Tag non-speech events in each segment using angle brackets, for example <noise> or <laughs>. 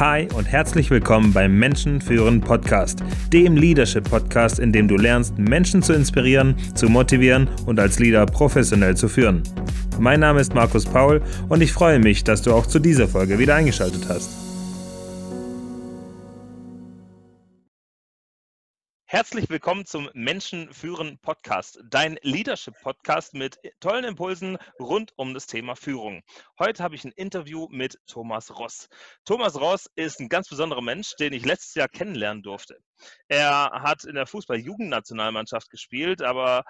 Hi und herzlich willkommen beim Menschen führen Podcast, dem Leadership Podcast, in dem du lernst, Menschen zu inspirieren, zu motivieren und als Leader professionell zu führen. Mein Name ist Markus Paul und ich freue mich, dass du auch zu dieser Folge wieder eingeschaltet hast. Herzlich willkommen zum Menschen führen Podcast, dein Leadership Podcast mit tollen Impulsen rund um das Thema Führung. Heute habe ich ein Interview mit Thomas Ross. Thomas Ross ist ein ganz besonderer Mensch, den ich letztes Jahr kennenlernen durfte. Er hat in der Fußball-Jugendnationalmannschaft gespielt, aber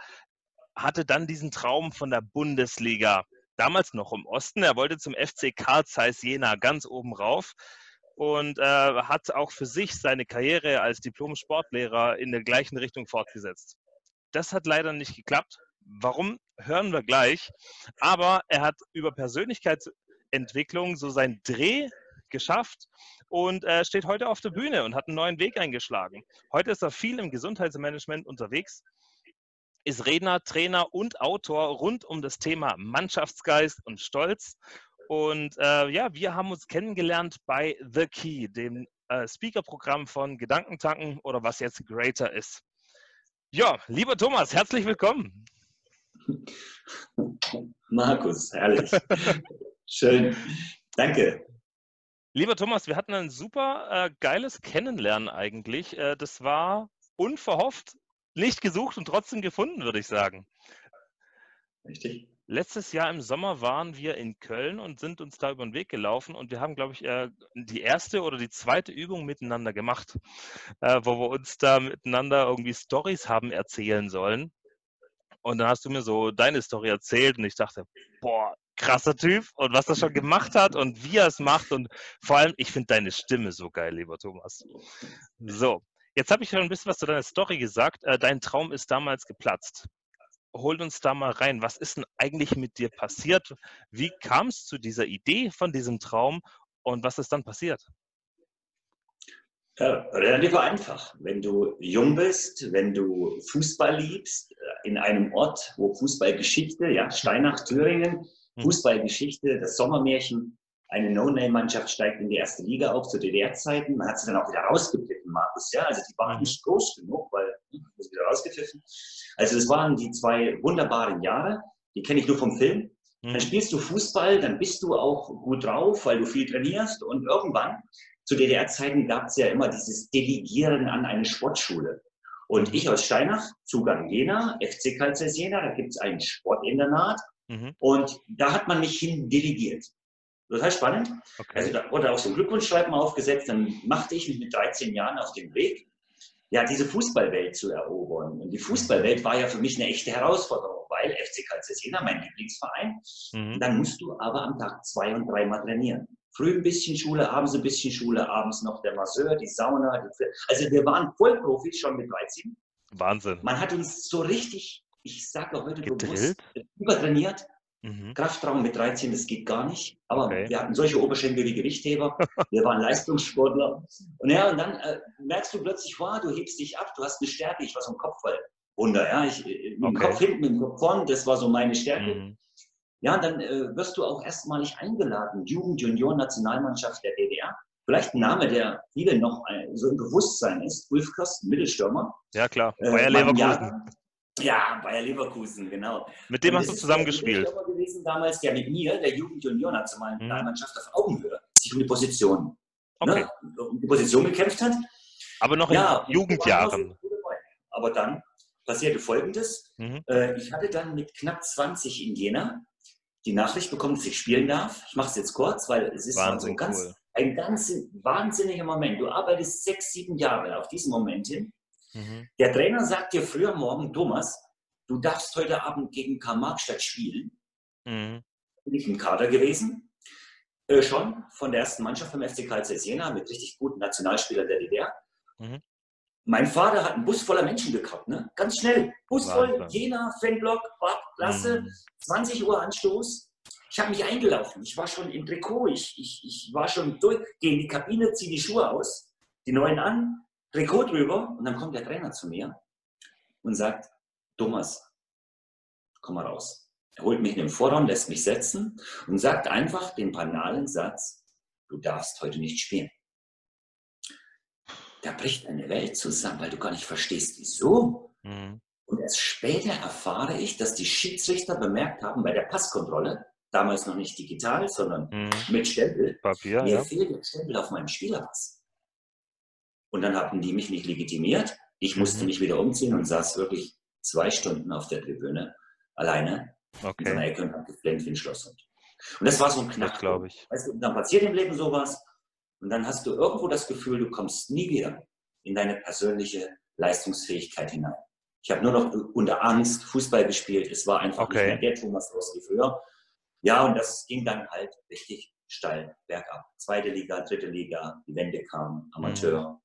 hatte dann diesen Traum von der Bundesliga. Damals noch im Osten. Er wollte zum FC Karl Zeiss Jena ganz oben rauf und äh, hat auch für sich seine Karriere als Diplom-Sportlehrer in der gleichen Richtung fortgesetzt. Das hat leider nicht geklappt. Warum, hören wir gleich. Aber er hat über Persönlichkeitsentwicklung so seinen Dreh geschafft und äh, steht heute auf der Bühne und hat einen neuen Weg eingeschlagen. Heute ist er viel im Gesundheitsmanagement unterwegs, ist Redner, Trainer und Autor rund um das Thema Mannschaftsgeist und Stolz und äh, ja, wir haben uns kennengelernt bei The Key, dem äh, Speaker-Programm von Gedankentanken oder was jetzt Greater ist. Ja, lieber Thomas, herzlich willkommen. Markus, herrlich. <laughs> Schön. Danke. Lieber Thomas, wir hatten ein super äh, geiles Kennenlernen eigentlich. Äh, das war unverhofft, nicht gesucht und trotzdem gefunden, würde ich sagen. Richtig. Letztes Jahr im Sommer waren wir in Köln und sind uns da über den Weg gelaufen und wir haben, glaube ich, die erste oder die zweite Übung miteinander gemacht, äh, wo wir uns da miteinander irgendwie Stories haben erzählen sollen. Und dann hast du mir so deine Story erzählt und ich dachte, boah, krasser Typ und was er schon gemacht hat und wie er es macht und vor allem, ich finde deine Stimme so geil, lieber Thomas. So, jetzt habe ich schon ein bisschen was zu deiner Story gesagt. Äh, dein Traum ist damals geplatzt hol uns da mal rein. Was ist denn eigentlich mit dir passiert? Wie kam es zu dieser Idee von diesem Traum und was ist dann passiert? Ja, relativ einfach. Wenn du jung bist, wenn du Fußball liebst, äh, in einem Ort, wo Fußballgeschichte, ja, Steinach, Thüringen, hm. Fußballgeschichte, das Sommermärchen, eine No-Name-Mannschaft steigt in die erste Liga auf zu DDR-Zeiten. Man hat sie dann auch wieder rausgepfiffen, Markus. Ja, also die waren mhm. nicht groß genug, weil wieder rausgepfiffen. Also das waren die zwei wunderbaren Jahre. Die kenne ich nur vom Film. Mhm. Dann spielst du Fußball, dann bist du auch gut drauf, weil du viel trainierst. Und irgendwann, zu DDR-Zeiten, gab es ja immer dieses Delegieren an eine Sportschule. Und ich aus Steinach, Zugang Jena, FC Kalzers Jena, da gibt es ein Sportinternat. Mhm. Und da hat man mich hin delegiert. Total spannend. Okay. Also da wurde auch so ein Glückwunschschreiben aufgesetzt. Dann machte ich mich mit 13 Jahren auf den Weg, ja, diese Fußballwelt zu erobern. Und die Fußballwelt war ja für mich eine echte Herausforderung, weil FC Calcesina, mein Lieblingsverein, mhm. dann musst du aber am Tag zwei und dreimal trainieren. Früh ein bisschen Schule, abends ein bisschen Schule, abends noch der Masseur, die Sauna. Die also wir waren Vollprofis schon mit 13. Wahnsinn. Man hat uns so richtig, ich sage heute Gedrillt? bewusst, übertrainiert. Mhm. Kraftraum mit 13, das geht gar nicht. Aber okay. wir hatten solche Oberschenkel wie Gewichtheber. <laughs> wir waren Leistungssportler. Und ja, und dann äh, merkst du plötzlich, wow, du hebst dich ab, du hast eine Stärke. Ich war so ein Kopfball. Wunder, ja. Ich, äh, mit dem okay. Kopf hinten, mit dem Kopf vorn, das war so meine Stärke. Mhm. Ja, und dann äh, wirst du auch erstmalig eingeladen. Jugend, Junior, Nationalmannschaft der DDR. Vielleicht ein Name, der vielen noch äh, so im Bewusstsein ist. Ulf Kirsten, Mittelstürmer. Ja, klar. Äh, Bayer Leverkusen. Ja, Bayer Leverkusen, genau. Mit dem hast du zusammengespielt. Der gewesen damals, der mit mir, der Jugend- und Junior-Nationalmannschaft mhm. auf Augenhöhe, sich um die Position, ne, okay. ne, um die Position gekämpft hat. Aber noch ja, in Jugendjahren. Aber dann passierte Folgendes. Mhm. Äh, ich hatte dann mit knapp 20 in Jena die Nachricht bekommen, dass ich spielen darf. Ich mache es jetzt kurz, weil es ist Wahnsinn, so ein, ganz, cool. ein ganz wahnsinniger Moment. Du arbeitest sechs, sieben Jahre auf diesen Moment hin. Mhm. Der Trainer sagt dir früher morgen, Thomas, du darfst heute Abend gegen Karl-Marx-Stadt spielen. Mhm. Bin ich im Kader gewesen. Äh, schon von der ersten Mannschaft vom FC Karl Jena mit richtig guten Nationalspielern der DDR. Mhm. Mein Vater hat einen Bus voller Menschen gekauft, ne? ganz schnell. Bus voll, Jena, Fanblock, Klasse, mhm. 20 Uhr Anstoß. Ich habe mich eingelaufen. Ich war schon im Trikot. Ich, ich, ich war schon durch. Gehe in die Kabine, ziehe die Schuhe aus, die neuen an, Trikot drüber und dann kommt der Trainer zu mir und sagt, Thomas, komm mal raus. Er holt mich in den Vorraum, lässt mich setzen und sagt einfach den banalen Satz, du darfst heute nicht spielen. da bricht eine Welt zusammen, weil du gar nicht verstehst, wieso. Mhm. Und erst später erfahre ich, dass die Schiedsrichter bemerkt haben bei der Passkontrolle, damals noch nicht digital, sondern mhm. mit Stempel, Papier, mir ja. fehlt der Stempel auf meinem Spielerpass. Und dann hatten die mich nicht legitimiert. Ich musste mhm. mich wieder umziehen und saß wirklich zwei Stunden auf der Tribüne alleine okay. in seiner Ecke und habe geflennt wie ein Schlosshund. Und das war so ein Knack, glaube ich. Weißt du, dann passiert im Leben sowas und dann hast du irgendwo das Gefühl, du kommst nie wieder in deine persönliche Leistungsfähigkeit hinein. Ich habe nur noch unter Angst Fußball gespielt. Es war einfach okay. nicht mehr der Thomas Ross wie früher. Ja, und das ging dann halt richtig steil bergab. Zweite Liga, dritte Liga, die Wende kam, Amateur. Mhm.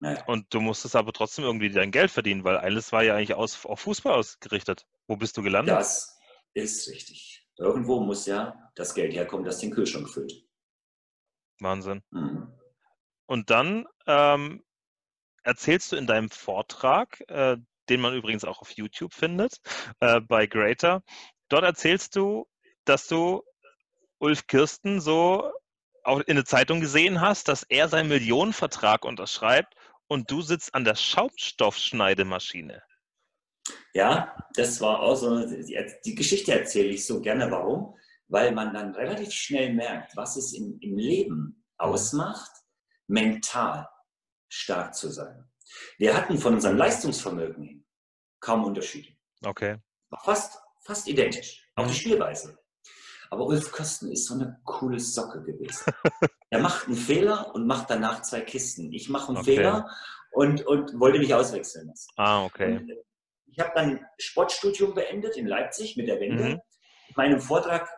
Naja. Und du musstest aber trotzdem irgendwie dein Geld verdienen, weil alles war ja eigentlich aus, auf Fußball ausgerichtet. Wo bist du gelandet? Das ist richtig. Irgendwo muss ja das Geld herkommen, das den Kühlschrank füllt. Wahnsinn. Mhm. Und dann ähm, erzählst du in deinem Vortrag, äh, den man übrigens auch auf YouTube findet, äh, bei Greater, dort erzählst du, dass du Ulf Kirsten so auch in der Zeitung gesehen hast, dass er seinen Millionenvertrag unterschreibt und du sitzt an der Schaumstoffschneidemaschine. Ja, das war auch so, die Geschichte erzähle ich so gerne. Warum? Weil man dann relativ schnell merkt, was es im, im Leben ausmacht, mental stark zu sein. Wir hatten von unserem Leistungsvermögen hin kaum Unterschiede. Okay. Fast, fast identisch. Auch die Spielweise. Aber Ulf Kösten ist so eine coole Socke gewesen. <laughs> er macht einen Fehler und macht danach zwei Kisten. Ich mache einen okay. Fehler und, und wollte mich auswechseln lassen. Ah, okay. Und ich habe dann Sportstudium beendet in Leipzig mit der Wende. Mhm. In meinem Vortrag,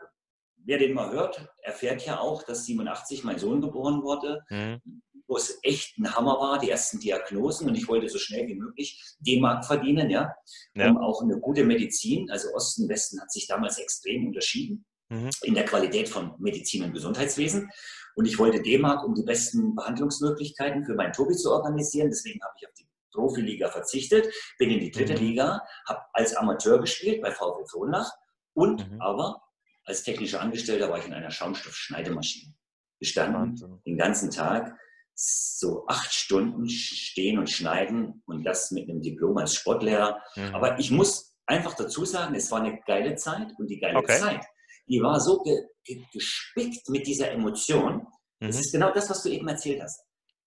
wer den mal hört, erfährt ja auch, dass 87 mein Sohn geboren wurde. Mhm wo es echt ein Hammer war, die ersten Diagnosen und ich wollte so schnell wie möglich D-Mark verdienen, ja, ja. Um auch eine gute Medizin, also Osten, Westen hat sich damals extrem unterschieden mhm. in der Qualität von Medizin und Gesundheitswesen. Und ich wollte D-Mark, um die besten Behandlungsmöglichkeiten für meinen Tobi zu organisieren. Deswegen habe ich auf die Profiliga verzichtet, bin in die dritte mhm. Liga, habe als Amateur gespielt bei VfL Kronlach und mhm. aber als technischer Angestellter war ich in einer Schaumstoffschneidemaschine gestanden Wahnsinn. den ganzen Tag so acht Stunden stehen und schneiden und das mit einem Diplom als Sportlehrer. Mhm. Aber ich muss einfach dazu sagen, es war eine geile Zeit und die geile okay. Zeit die war so ge, ge, gespickt mit dieser Emotion. Mhm. Das ist genau das, was du eben erzählt hast.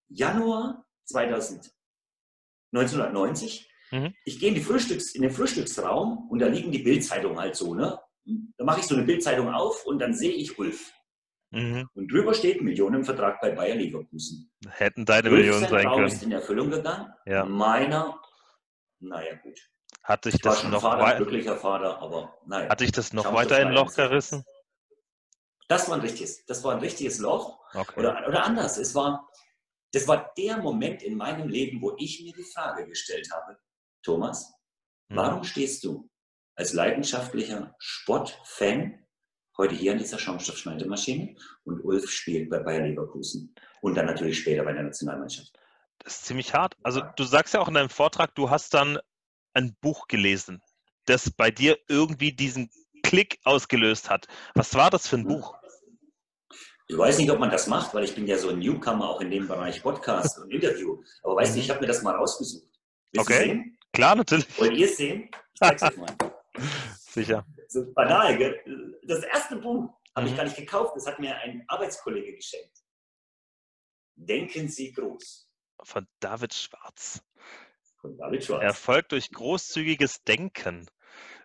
Januar 2000, 1990. Mhm. Ich gehe in, in den Frühstücksraum und da liegen die Bildzeitungen halt so. Ne? Da mache ich so eine Bildzeitung auf und dann sehe ich Ulf. Mhm. Und drüber steht Millionenvertrag bei Bayer Leverkusen. Hätten deine Millionen sein Traum können. ist in Erfüllung gegangen. Ja. Meiner, naja gut. Hat sich das noch Vater, glücklicher Vater, aber naja. Hat sich das noch weiter in ein Loch gerissen? Das war ein richtiges, das war ein richtiges Loch. Okay. Oder, oder anders, es war, das war der Moment in meinem Leben, wo ich mir die Frage gestellt habe, Thomas, hm. warum stehst du als leidenschaftlicher Sportfan heute hier an dieser Schaumstoffschneidemaschine und Ulf spielt bei Bayer Leverkusen und dann natürlich später bei der Nationalmannschaft. Das ist ziemlich hart. Also du sagst ja auch in deinem Vortrag, du hast dann ein Buch gelesen, das bei dir irgendwie diesen Klick ausgelöst hat. Was war das für ein Buch? Ich weiß nicht, ob man das macht, weil ich bin ja so ein Newcomer auch in dem Bereich Podcast und Interview. Aber weißt du, ich mhm. habe mir das mal rausgesucht. Willst okay, klar, natürlich. Wollt ihr es sehen? Ich zeig's mal. Sicher. So banal, gell? Das erste Buch habe mhm. ich gar nicht gekauft, das hat mir ein Arbeitskollege geschenkt. Denken Sie groß. Von David Schwarz. Von David Schwarz. Erfolg durch großzügiges Denken.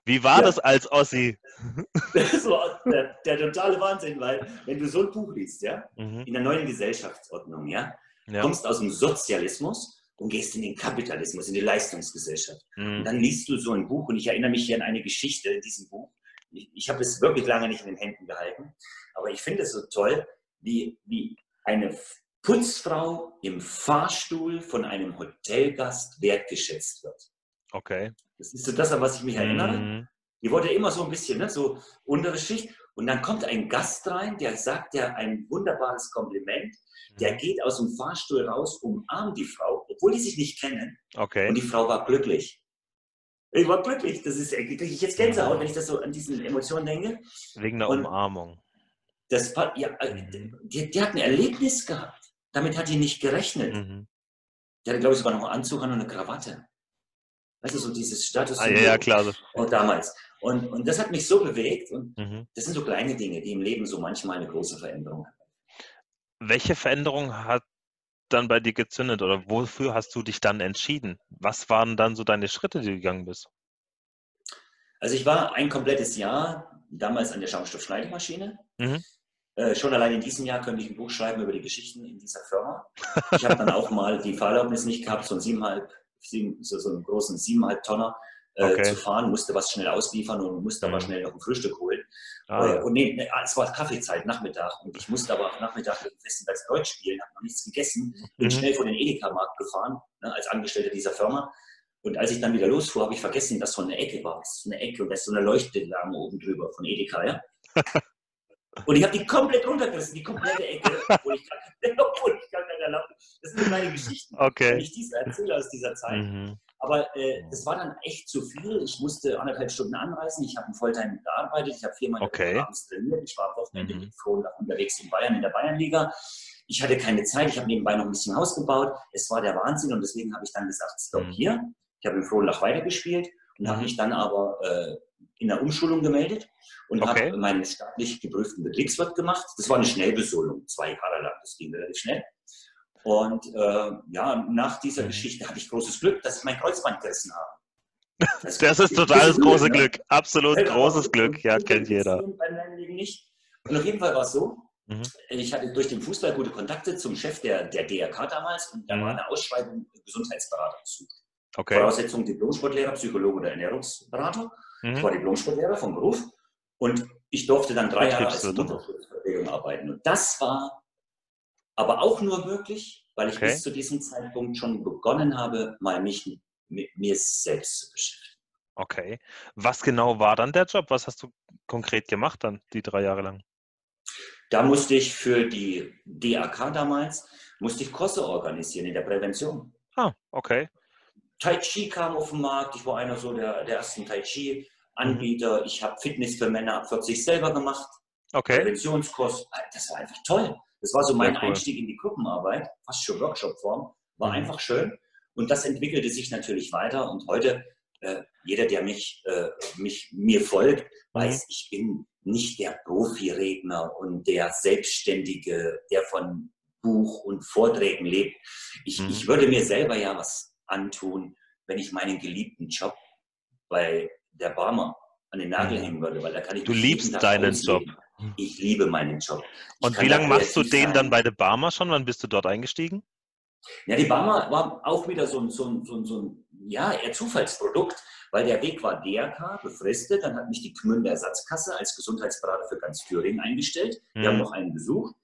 Wie war ja. das als Ossi? <laughs> Das war der, der, totale Wahnsinn, weil wenn du so ein Buch liest, ja, mhm. in der neuen Gesellschaftsordnung, ja, ja, kommst aus dem Sozialismus und gehst in den Kapitalismus, in die Leistungsgesellschaft. Mhm. Und dann liest du so ein Buch und ich erinnere mich hier an eine Geschichte in diesem Buch. Ich, ich habe es wirklich lange nicht in den Händen gehalten, aber ich finde es so toll, wie, wie eine Putzfrau im Fahrstuhl von einem Hotelgast wertgeschätzt wird. Okay. Das ist so das, an was ich mich erinnere. Mhm. Die wurde immer so ein bisschen, ne, so untere Schicht. Und dann kommt ein Gast rein, der sagt ja ein wunderbares Kompliment. Der mhm. geht aus dem Fahrstuhl raus, umarmt die Frau, obwohl die sich nicht kennen. Okay. Und die Frau war glücklich. Ich war glücklich. Das ist kriege ich jetzt Gänsehaut, mhm. wenn ich das so an diesen Emotionen denke. Wegen der Umarmung. Das, ja, äh, mhm. die, die hat ein Erlebnis gehabt. Damit hat die nicht gerechnet. Mhm. Der hatte, glaube ich, sogar noch einen Anzug an und eine Krawatte. Weißt du, so dieses Status. Ah, ja, ja, klar. Und damals. Und, und das hat mich so bewegt. Und mhm. das sind so kleine Dinge, die im Leben so manchmal eine große Veränderung haben. Welche Veränderung hat dann bei dir gezündet oder wofür hast du dich dann entschieden? Was waren dann so deine Schritte, die du gegangen bist? Also ich war ein komplettes Jahr damals an der Schaumstoffschneidemaschine. Mhm. Äh, schon allein in diesem Jahr könnte ich ein Buch schreiben über die Geschichten in dieser Firma. Ich habe dann auch mal die Fahrerlaubnis nicht gehabt, so, ein siebeneinhalb, sieben, so, so einen großen siebeneinhalb Tonner äh, okay. zu fahren, musste was schnell ausliefern und musste mhm. aber schnell noch ein Frühstück holen. Ah, äh, ja. Und nee, nee, es war Kaffeezeit, Nachmittag. Und ich musste aber Nachmittag mit dem Festenbergs Deutsch spielen, habe noch nichts gegessen, bin mhm. schnell vor den Edeka-Markt gefahren, ne, als Angestellter dieser Firma. Und als ich dann wieder losfuhr, habe ich vergessen, dass so eine Ecke war. Das ist eine Ecke und da ist so eine Leuchtdame oben drüber von Edeka, ja. <laughs> Und ich habe die komplett runtergerissen, die komplette Ecke, obwohl ich gar, <laughs> obwohl ich gar keine Erlaubnis Das sind meine Geschichten, okay. wenn ich diese erzähle aus dieser Zeit. Mhm. Aber äh, das war dann echt zu viel. Ich musste anderthalb Stunden anreisen. Ich habe in Volltime gearbeitet. Ich habe viermal okay. abends trainiert. Ich war am Wochenende mhm. unterwegs in Bayern in der Bayernliga. Ich hatte keine Zeit. Ich habe nebenbei noch ein bisschen Haus gebaut. Es war der Wahnsinn und deswegen habe ich dann gesagt, stopp mhm. hier. Ich habe in Frohnlach weitergespielt und mhm. habe mich dann aber äh, in der Umschulung gemeldet und okay. habe meinen staatlich geprüften Betriebswirt gemacht. Das war eine Schnellbesolung, zwei Jahre lang. Das ging relativ schnell. Und äh, ja, nach dieser mhm. Geschichte hatte ich großes Glück, dass ich mein Kreuzband gerissen habe. <laughs> Das, das ist total das große Glück. Ne? Absolut ja, großes Glück. Ja, kennt jeder. nicht. Und auf jeden Fall war es so, mhm. ich hatte durch den Fußball gute Kontakte zum Chef der, der DRK damals und da mhm. war eine Ausschreibung Gesundheitsberater gesucht. Okay. Voraussetzung Diplomsportlehrer, Psychologe oder Ernährungsberater. Mhm. Ich war Diplomsportlehrer vom Beruf und ich durfte dann drei Jahre als Mutterschutzverpflegung arbeiten. Und das war aber auch nur möglich, weil ich okay. bis zu diesem Zeitpunkt schon begonnen habe, mal mich mit mir selbst zu beschäftigen. Okay. Was genau war dann der Job? Was hast du konkret gemacht dann, die drei Jahre lang? Da musste ich für die DAK damals, musste ich Kurse organisieren in der Prävention. Ah, okay. Tai Chi kam auf den Markt. Ich war einer so der, der ersten Tai Chi-Anbieter. Ich habe Fitness für Männer ab 40 selber gemacht. Okay. Präventionskurs. Das war einfach toll. Das war so mein cool. Einstieg in die Gruppenarbeit, fast schon Workshop-Form. War mhm. einfach schön. Und das entwickelte sich natürlich weiter. Und heute, äh, jeder, der mich, äh, mich mir folgt, mhm. weiß, ich bin nicht der Profi-Redner und der Selbstständige, der von Buch und Vorträgen lebt. Ich, mhm. ich würde mir selber ja was antun, wenn ich meinen geliebten Job bei der Barmer an den Nagel mhm. hängen würde, weil da kann ich Du liebst deinen Job. Ich liebe meinen Job. Ich Und wie lange machst du den sein. dann bei der Barmer schon? Wann bist du dort eingestiegen? Ja, die Barmer war auch wieder so ein, so ein, so ein, so ein ja, eher Zufallsprodukt, weil der Weg war DRK, befristet. Dann hat mich die Gmünder Ersatzkasse als Gesundheitsberater für ganz Thüringen eingestellt. Wir hm. haben noch einen besucht.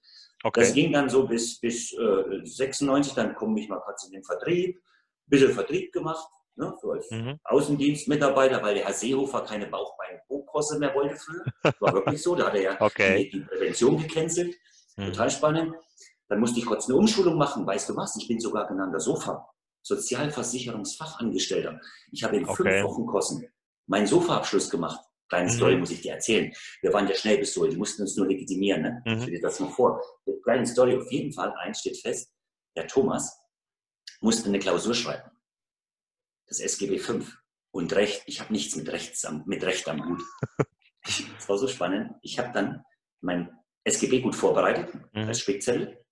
Okay. Das ging dann so bis, bis äh, 96, dann komme ich mal kurz in den Vertrieb, ein bisschen Vertrieb gemacht, ne, so als mhm. Außendienstmitarbeiter, weil der Herr Seehofer keine Bauchbein-Hochkosse mehr wollte früher. War wirklich so, da hat er ja <laughs> okay. die, die, Prävention gecancelt. Mhm. Total spannend. Dann musste ich kurz eine Umschulung machen. Weißt du was? Ich bin sogar genannter Sofa. Sozialversicherungsfachangestellter. Ich habe in okay. fünf Wochen Kosten meinen Sofa-Abschluss gemacht. Kleine mhm. Story muss ich dir erzählen. Wir waren ja schnell bis so, die mussten uns nur legitimieren. Ne? Mhm. Stell dir das mal vor. Kleine Story, auf jeden Fall, eins steht fest, der Thomas musste eine Klausur schreiben. Das SGB V und Recht. Ich habe nichts mit, Rechts am, mit Recht am Hut. <laughs> Das war so spannend. Ich habe dann mein SGB gut vorbereitet mhm. als Spickzettel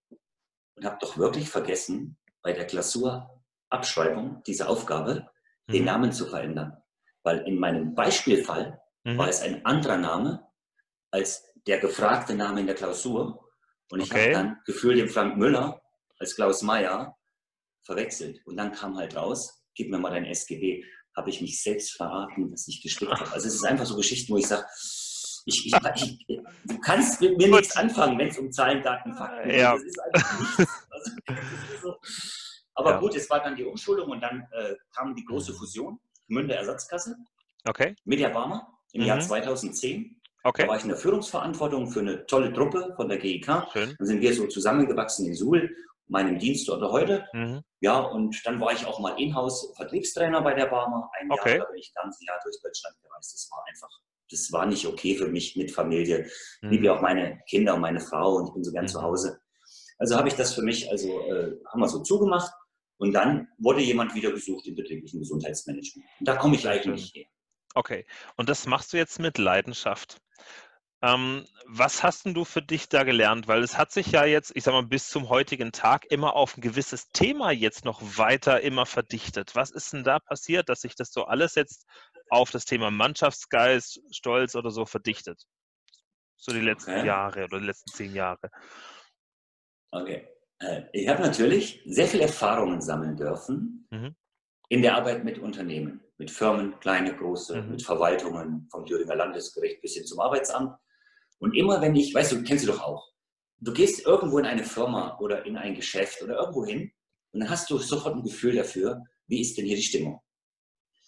und habe doch wirklich vergessen, bei der Klausurabschreibung dieser Aufgabe mhm. den Namen zu verändern. Weil in meinem Beispielfall mhm. war es ein anderer Name als der gefragte Name in der Klausur. Und ich okay. habe dann gefühlt den Frank Müller als Klaus Meyer verwechselt. Und dann kam halt raus, gib mir mal dein SGB, habe ich mich selbst verraten, dass ich gespickt habe. Also es ist einfach so Geschichten, wo ich sage, ich, ich, ich, du kannst mit mir nichts anfangen, wenn es um Zahlen, Daten, Fakten geht. Ja. Das ist einfach nichts. Also, ist so. Aber ja. gut, es war dann die Umschulung und dann äh, kam die große Fusion, Münder Ersatzkasse, okay. mit der Barmer im mhm. Jahr 2010. Okay. Da war ich in der Führungsverantwortung für eine tolle Truppe von der GIK. Schön. Dann sind wir so zusammengewachsen in Suhl meinem Dienst oder heute. Mhm. Ja, und dann war ich auch mal Inhouse-Vertriebstrainer bei der Barmer. Ein Jahr, okay. da bin ich ganz Jahr durch Deutschland gereist. Das war einfach, das war nicht okay für mich mit Familie. Ich mhm. liebe auch meine Kinder und meine Frau und ich bin so gern mhm. zu Hause. Also habe ich das für mich, also äh, haben wir so zugemacht. Und dann wurde jemand wieder gesucht im betrieblichen Gesundheitsmanagement. Und da komme ich eigentlich her. Okay, und das machst du jetzt mit Leidenschaft. Ähm, was hast denn du für dich da gelernt? Weil es hat sich ja jetzt, ich sag mal, bis zum heutigen Tag immer auf ein gewisses Thema jetzt noch weiter immer verdichtet. Was ist denn da passiert, dass sich das so alles jetzt auf das Thema Mannschaftsgeist, Stolz oder so verdichtet? So die letzten okay. Jahre oder die letzten zehn Jahre. Okay. Äh, ich habe natürlich sehr viele Erfahrungen sammeln dürfen mhm. in der Arbeit mit Unternehmen, mit Firmen, kleine, große, mhm. mit Verwaltungen, vom Thüringer Landesgericht bis hin zum Arbeitsamt. Und immer wenn ich, weißt du, kennst du doch auch, du gehst irgendwo in eine Firma oder in ein Geschäft oder irgendwo hin und dann hast du sofort ein Gefühl dafür, wie ist denn hier die Stimmung?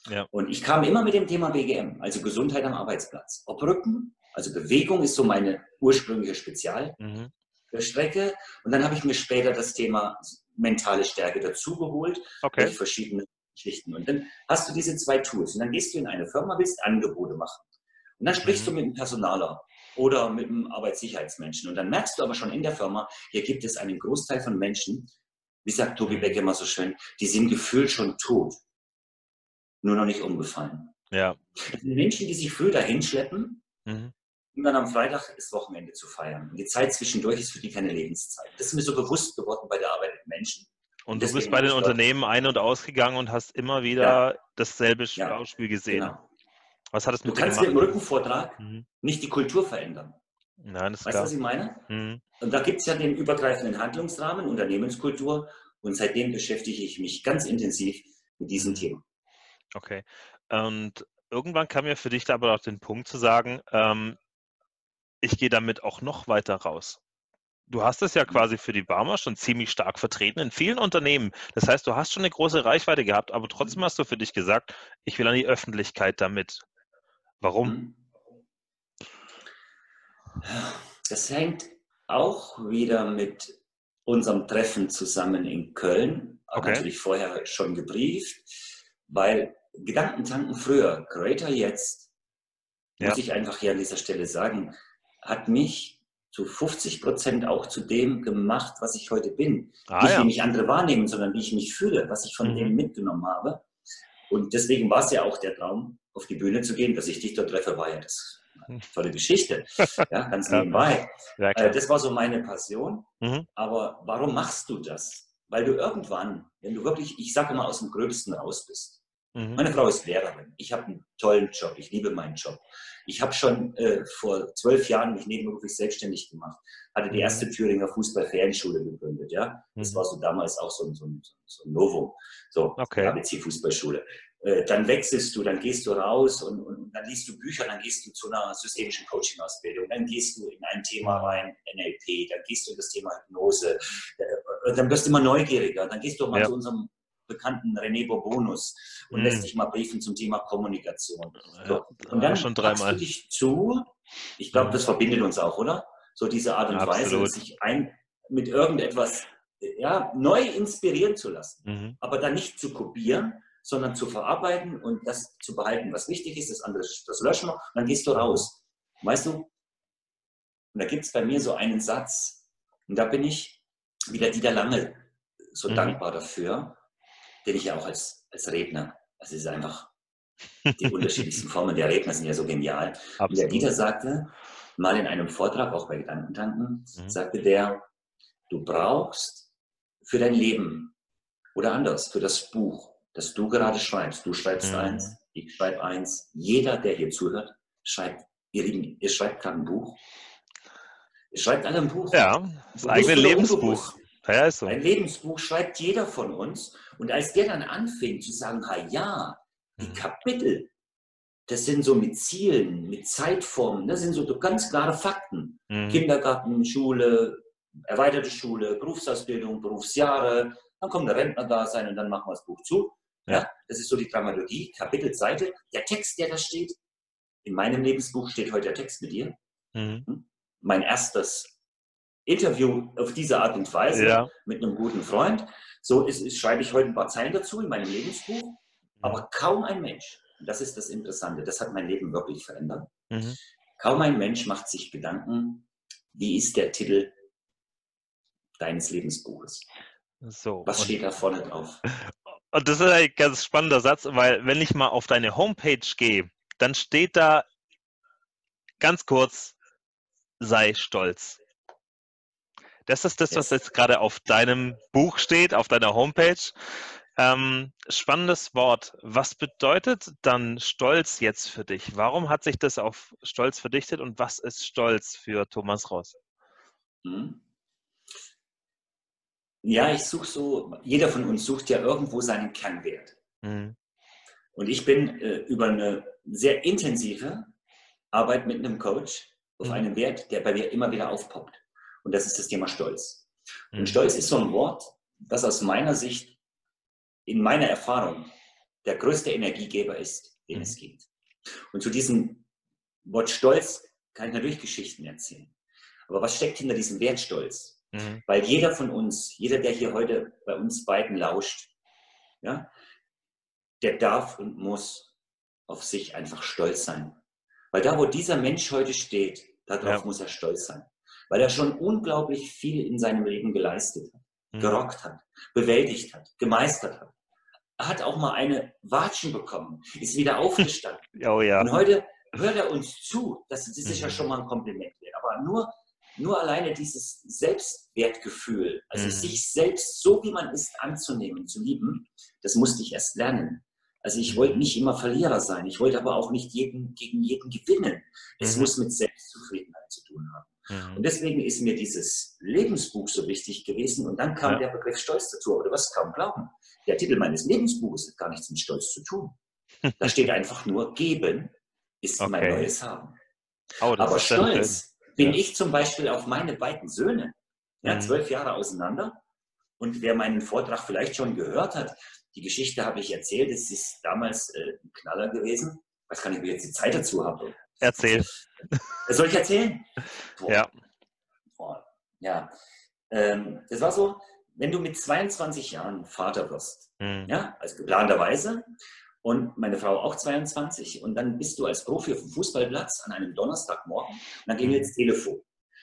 Ja. Und ich kam immer mit dem Thema BGM, also Gesundheit am Arbeitsplatz. Ob Rücken, also Bewegung ist so meine ursprüngliche Spezialstrecke. Mhm. Und dann habe ich mir später das Thema mentale Stärke dazugeholt, okay. durch verschiedene Schichten. Und dann hast du diese zwei Tools. Und dann gehst du in eine Firma, willst Angebote machen. Und dann sprichst mhm. du mit einem Personaler oder mit einem Arbeitssicherheitsmenschen. Und dann merkst du aber schon in der Firma, hier gibt es einen Großteil von Menschen, wie sagt Tobi Beck immer so schön, die sind gefühlt schon tot, nur noch nicht umgefallen. Ja. Das sind Menschen, die sich früh dahin schleppen, mhm. um dann am Freitag das Wochenende zu feiern. Und die Zeit zwischendurch ist für die keine Lebenszeit. Das ist mir so bewusst geworden bei der Arbeit mit Menschen. Und du bist bei den Unternehmen ein- und ausgegangen und hast immer wieder ja. dasselbe Schauspiel ja. gesehen. Genau. Was hat es mit Du kannst mit dem Rückenvortrag mhm. nicht die Kultur verändern. Nein, das ist weißt du, was ich meine? Mhm. Und da gibt es ja den übergreifenden Handlungsrahmen, Unternehmenskultur. Und seitdem beschäftige ich mich ganz intensiv mit diesem mhm. Thema. Okay. Und irgendwann kam ja für dich da aber auch den Punkt zu sagen, ähm, ich gehe damit auch noch weiter raus. Du hast es ja mhm. quasi für die Barmer schon ziemlich stark vertreten in vielen Unternehmen. Das heißt, du hast schon eine große Reichweite gehabt, aber trotzdem mhm. hast du für dich gesagt, ich will an die Öffentlichkeit damit. Warum? Mhm. Das hängt auch wieder mit unserem Treffen zusammen in Köln, okay. natürlich vorher schon gebrieft, weil Gedankentanken früher, Greater jetzt, ja. muss ich einfach hier an dieser Stelle sagen, hat mich zu 50 Prozent auch zu dem gemacht, was ich heute bin. Ah, Nicht ja. wie mich andere wahrnehmen, sondern wie ich mich fühle, was ich von mhm. dem mitgenommen habe. Und deswegen war es ja auch der Traum, auf die Bühne zu gehen. Dass ich dich dort treffe, war ja das eine tolle Geschichte. <laughs> Ja, ganz nebenbei. Ja, äh, das war so meine Passion. Mhm. Aber warum machst du das? Weil du irgendwann, wenn du wirklich, ich sage mal, aus dem Gröbsten raus bist. Mhm. Meine Frau ist Lehrerin. Ich habe einen tollen Job. Ich liebe meinen Job. Ich habe schon äh, vor zwölf Jahren mich nebenberuflich selbstständig gemacht. Hatte die mhm. erste Thüringer Fußball-Ferienschule gegründet. Ja, das mhm. war so damals auch so, so, so ein Novum. So, okay. ABC-Fußballschule. Äh, dann wechselst du, dann gehst du raus und, und, dann liest du Bücher, dann gehst du zu einer systemischen Coaching-Ausbildung, dann gehst du in ein Thema rein, NLP, dann gehst du in das Thema Hypnose, äh, dann wirst du immer neugieriger, dann gehst du mal ja. zu unserem bekannten René Bourbonus und mhm. lässt dich mal briefen zum Thema Kommunikation. So. Und dann schon dreimal. du dich zu, ich glaube, das verbindet uns auch, oder? So diese Art und Absolut. Weise, sich ein, mit irgendetwas ja, neu inspirieren zu lassen, mhm. aber dann nicht zu kopieren, sondern zu verarbeiten und das zu behalten, was wichtig ist, das andere das löschen und dann gehst du raus. Weißt du? Und da gibt es bei mir so einen Satz, und da bin ich wieder Dieter Lange so mhm. dankbar dafür, den ich ja auch als, als Redner, das ist einfach, die unterschiedlichsten Formen der Redner sind ja so genial. Absolut. Und der Dieter sagte, mal in einem Vortrag, auch bei Gedankentanken, mhm. sagte der, du brauchst für dein Leben oder anders, für das Buch, das du gerade schreibst. Du schreibst mhm. eins, ich schreibe eins. Jeder, der hier zuhört, schreibt, ihr Lieben, ihr schreibt gerade ein Buch. Ihr schreibt alle ein Buch. Ja, das eigene Lebensbuch. Ja, so. Ein Lebensbuch schreibt jeder von uns. Und als der dann anfing zu sagen, ha ja, die mhm. Kapitel, das sind so mit Zielen, mit Zeitformen, das sind so ganz klare Fakten. Mhm. Kindergarten, Schule, erweiterte Schule, Berufsausbildung, Berufsjahre, dann kommt der Rentner da sein und dann machen wir das Buch zu. Ja, das ist so die Dramaturgie, Kapitelseite. Der Text, der da steht, in meinem Lebensbuch steht heute der Text mit dir. Mhm. Hm? Mein erstes Interview auf diese Art und Weise ja. mit einem guten Freund. So ist, ist, schreibe ich heute ein paar Zeilen dazu in meinem Lebensbuch. Mhm. Aber kaum ein Mensch, und das ist das Interessante, das hat mein Leben wirklich verändert. Mhm. Kaum ein Mensch macht sich Gedanken, wie ist der Titel deines Lebensbuches? So. Was steht da vorne drauf? <laughs> Und das ist ein ganz spannender Satz, weil wenn ich mal auf deine Homepage gehe, dann steht da ganz kurz, sei stolz. Das ist das, was jetzt gerade auf deinem Buch steht, auf deiner Homepage. Ähm, spannendes Wort. Was bedeutet dann Stolz jetzt für dich? Warum hat sich das auf Stolz verdichtet und was ist Stolz für Thomas Ross? Mhm. Ja, ich suche so, jeder von uns sucht ja irgendwo seinen Kernwert. Mhm. Und ich bin äh, über eine sehr intensive Arbeit mit einem Coach auf mhm. einen Wert, der bei mir immer wieder aufpoppt. Und das ist das Thema Stolz. Und mhm. Stolz ist so ein Wort, das aus meiner Sicht, in meiner Erfahrung, der größte Energiegeber ist, den mhm. es gibt. Und zu diesem Wort Stolz kann ich natürlich Geschichten erzählen. Aber was steckt hinter diesem Wert Stolz? Mhm. Weil jeder von uns, jeder, der hier heute bei uns beiden lauscht, ja, der darf und muss auf sich einfach stolz sein. Weil da, wo dieser Mensch heute steht, darauf ja. muss er stolz sein weil er schon unglaublich viel in seinem Leben geleistet hat, mhm. gerockt hat, bewältigt hat, gemeistert hat. Er hat auch mal eine Watschen bekommen, ist wieder <laughs> aufgestanden. oh ja. Und heute hört er uns zu. Das, das ist mhm. ja schon mal ein Kompliment. Aber nur, nur alleine dieses Selbstwertgefühl, also mhm. sich selbst so wie man ist anzunehmen, zu lieben, das musste ich erst lernen. Also ich wollte mhm. nicht immer Verlierer sein, ich wollte aber auch nicht jeden, gegen jeden gewinnen. Es mhm. muss mit Selbstzufriedenheit zu tun haben. Mhm. Und deswegen ist mir dieses Lebensbuch so wichtig gewesen. Und dann kam ja. der Begriff Stolz dazu. Aber du wirst kaum glauben. Der Titel meines Lebensbuches hat gar nichts mit Stolz zu tun. <laughs> Da steht einfach nur, geben ist okay. mein neues Haben. Oh, Aber stolz bin ja. ich zum Beispiel auf meine beiden Söhne. Ja, mhm. zwölf Jahre auseinander. Und wer meinen Vortrag vielleicht schon gehört hat, die Geschichte habe ich erzählt. Es ist damals äh, ein Knaller gewesen. Ich weiß gar nicht, ob ich jetzt die Zeit dazu habe. Erzähl. Soll ich erzählen? Boah. Ja. Boah. Ja. Ähm, das war so, wenn du mit 22 Jahren Vater wirst, mhm. ja, also geplanterweise, und meine Frau auch 22, und dann bist du als Profi auf dem Fußballplatz an einem Donnerstagmorgen, und dann ging jetzt. Telefon.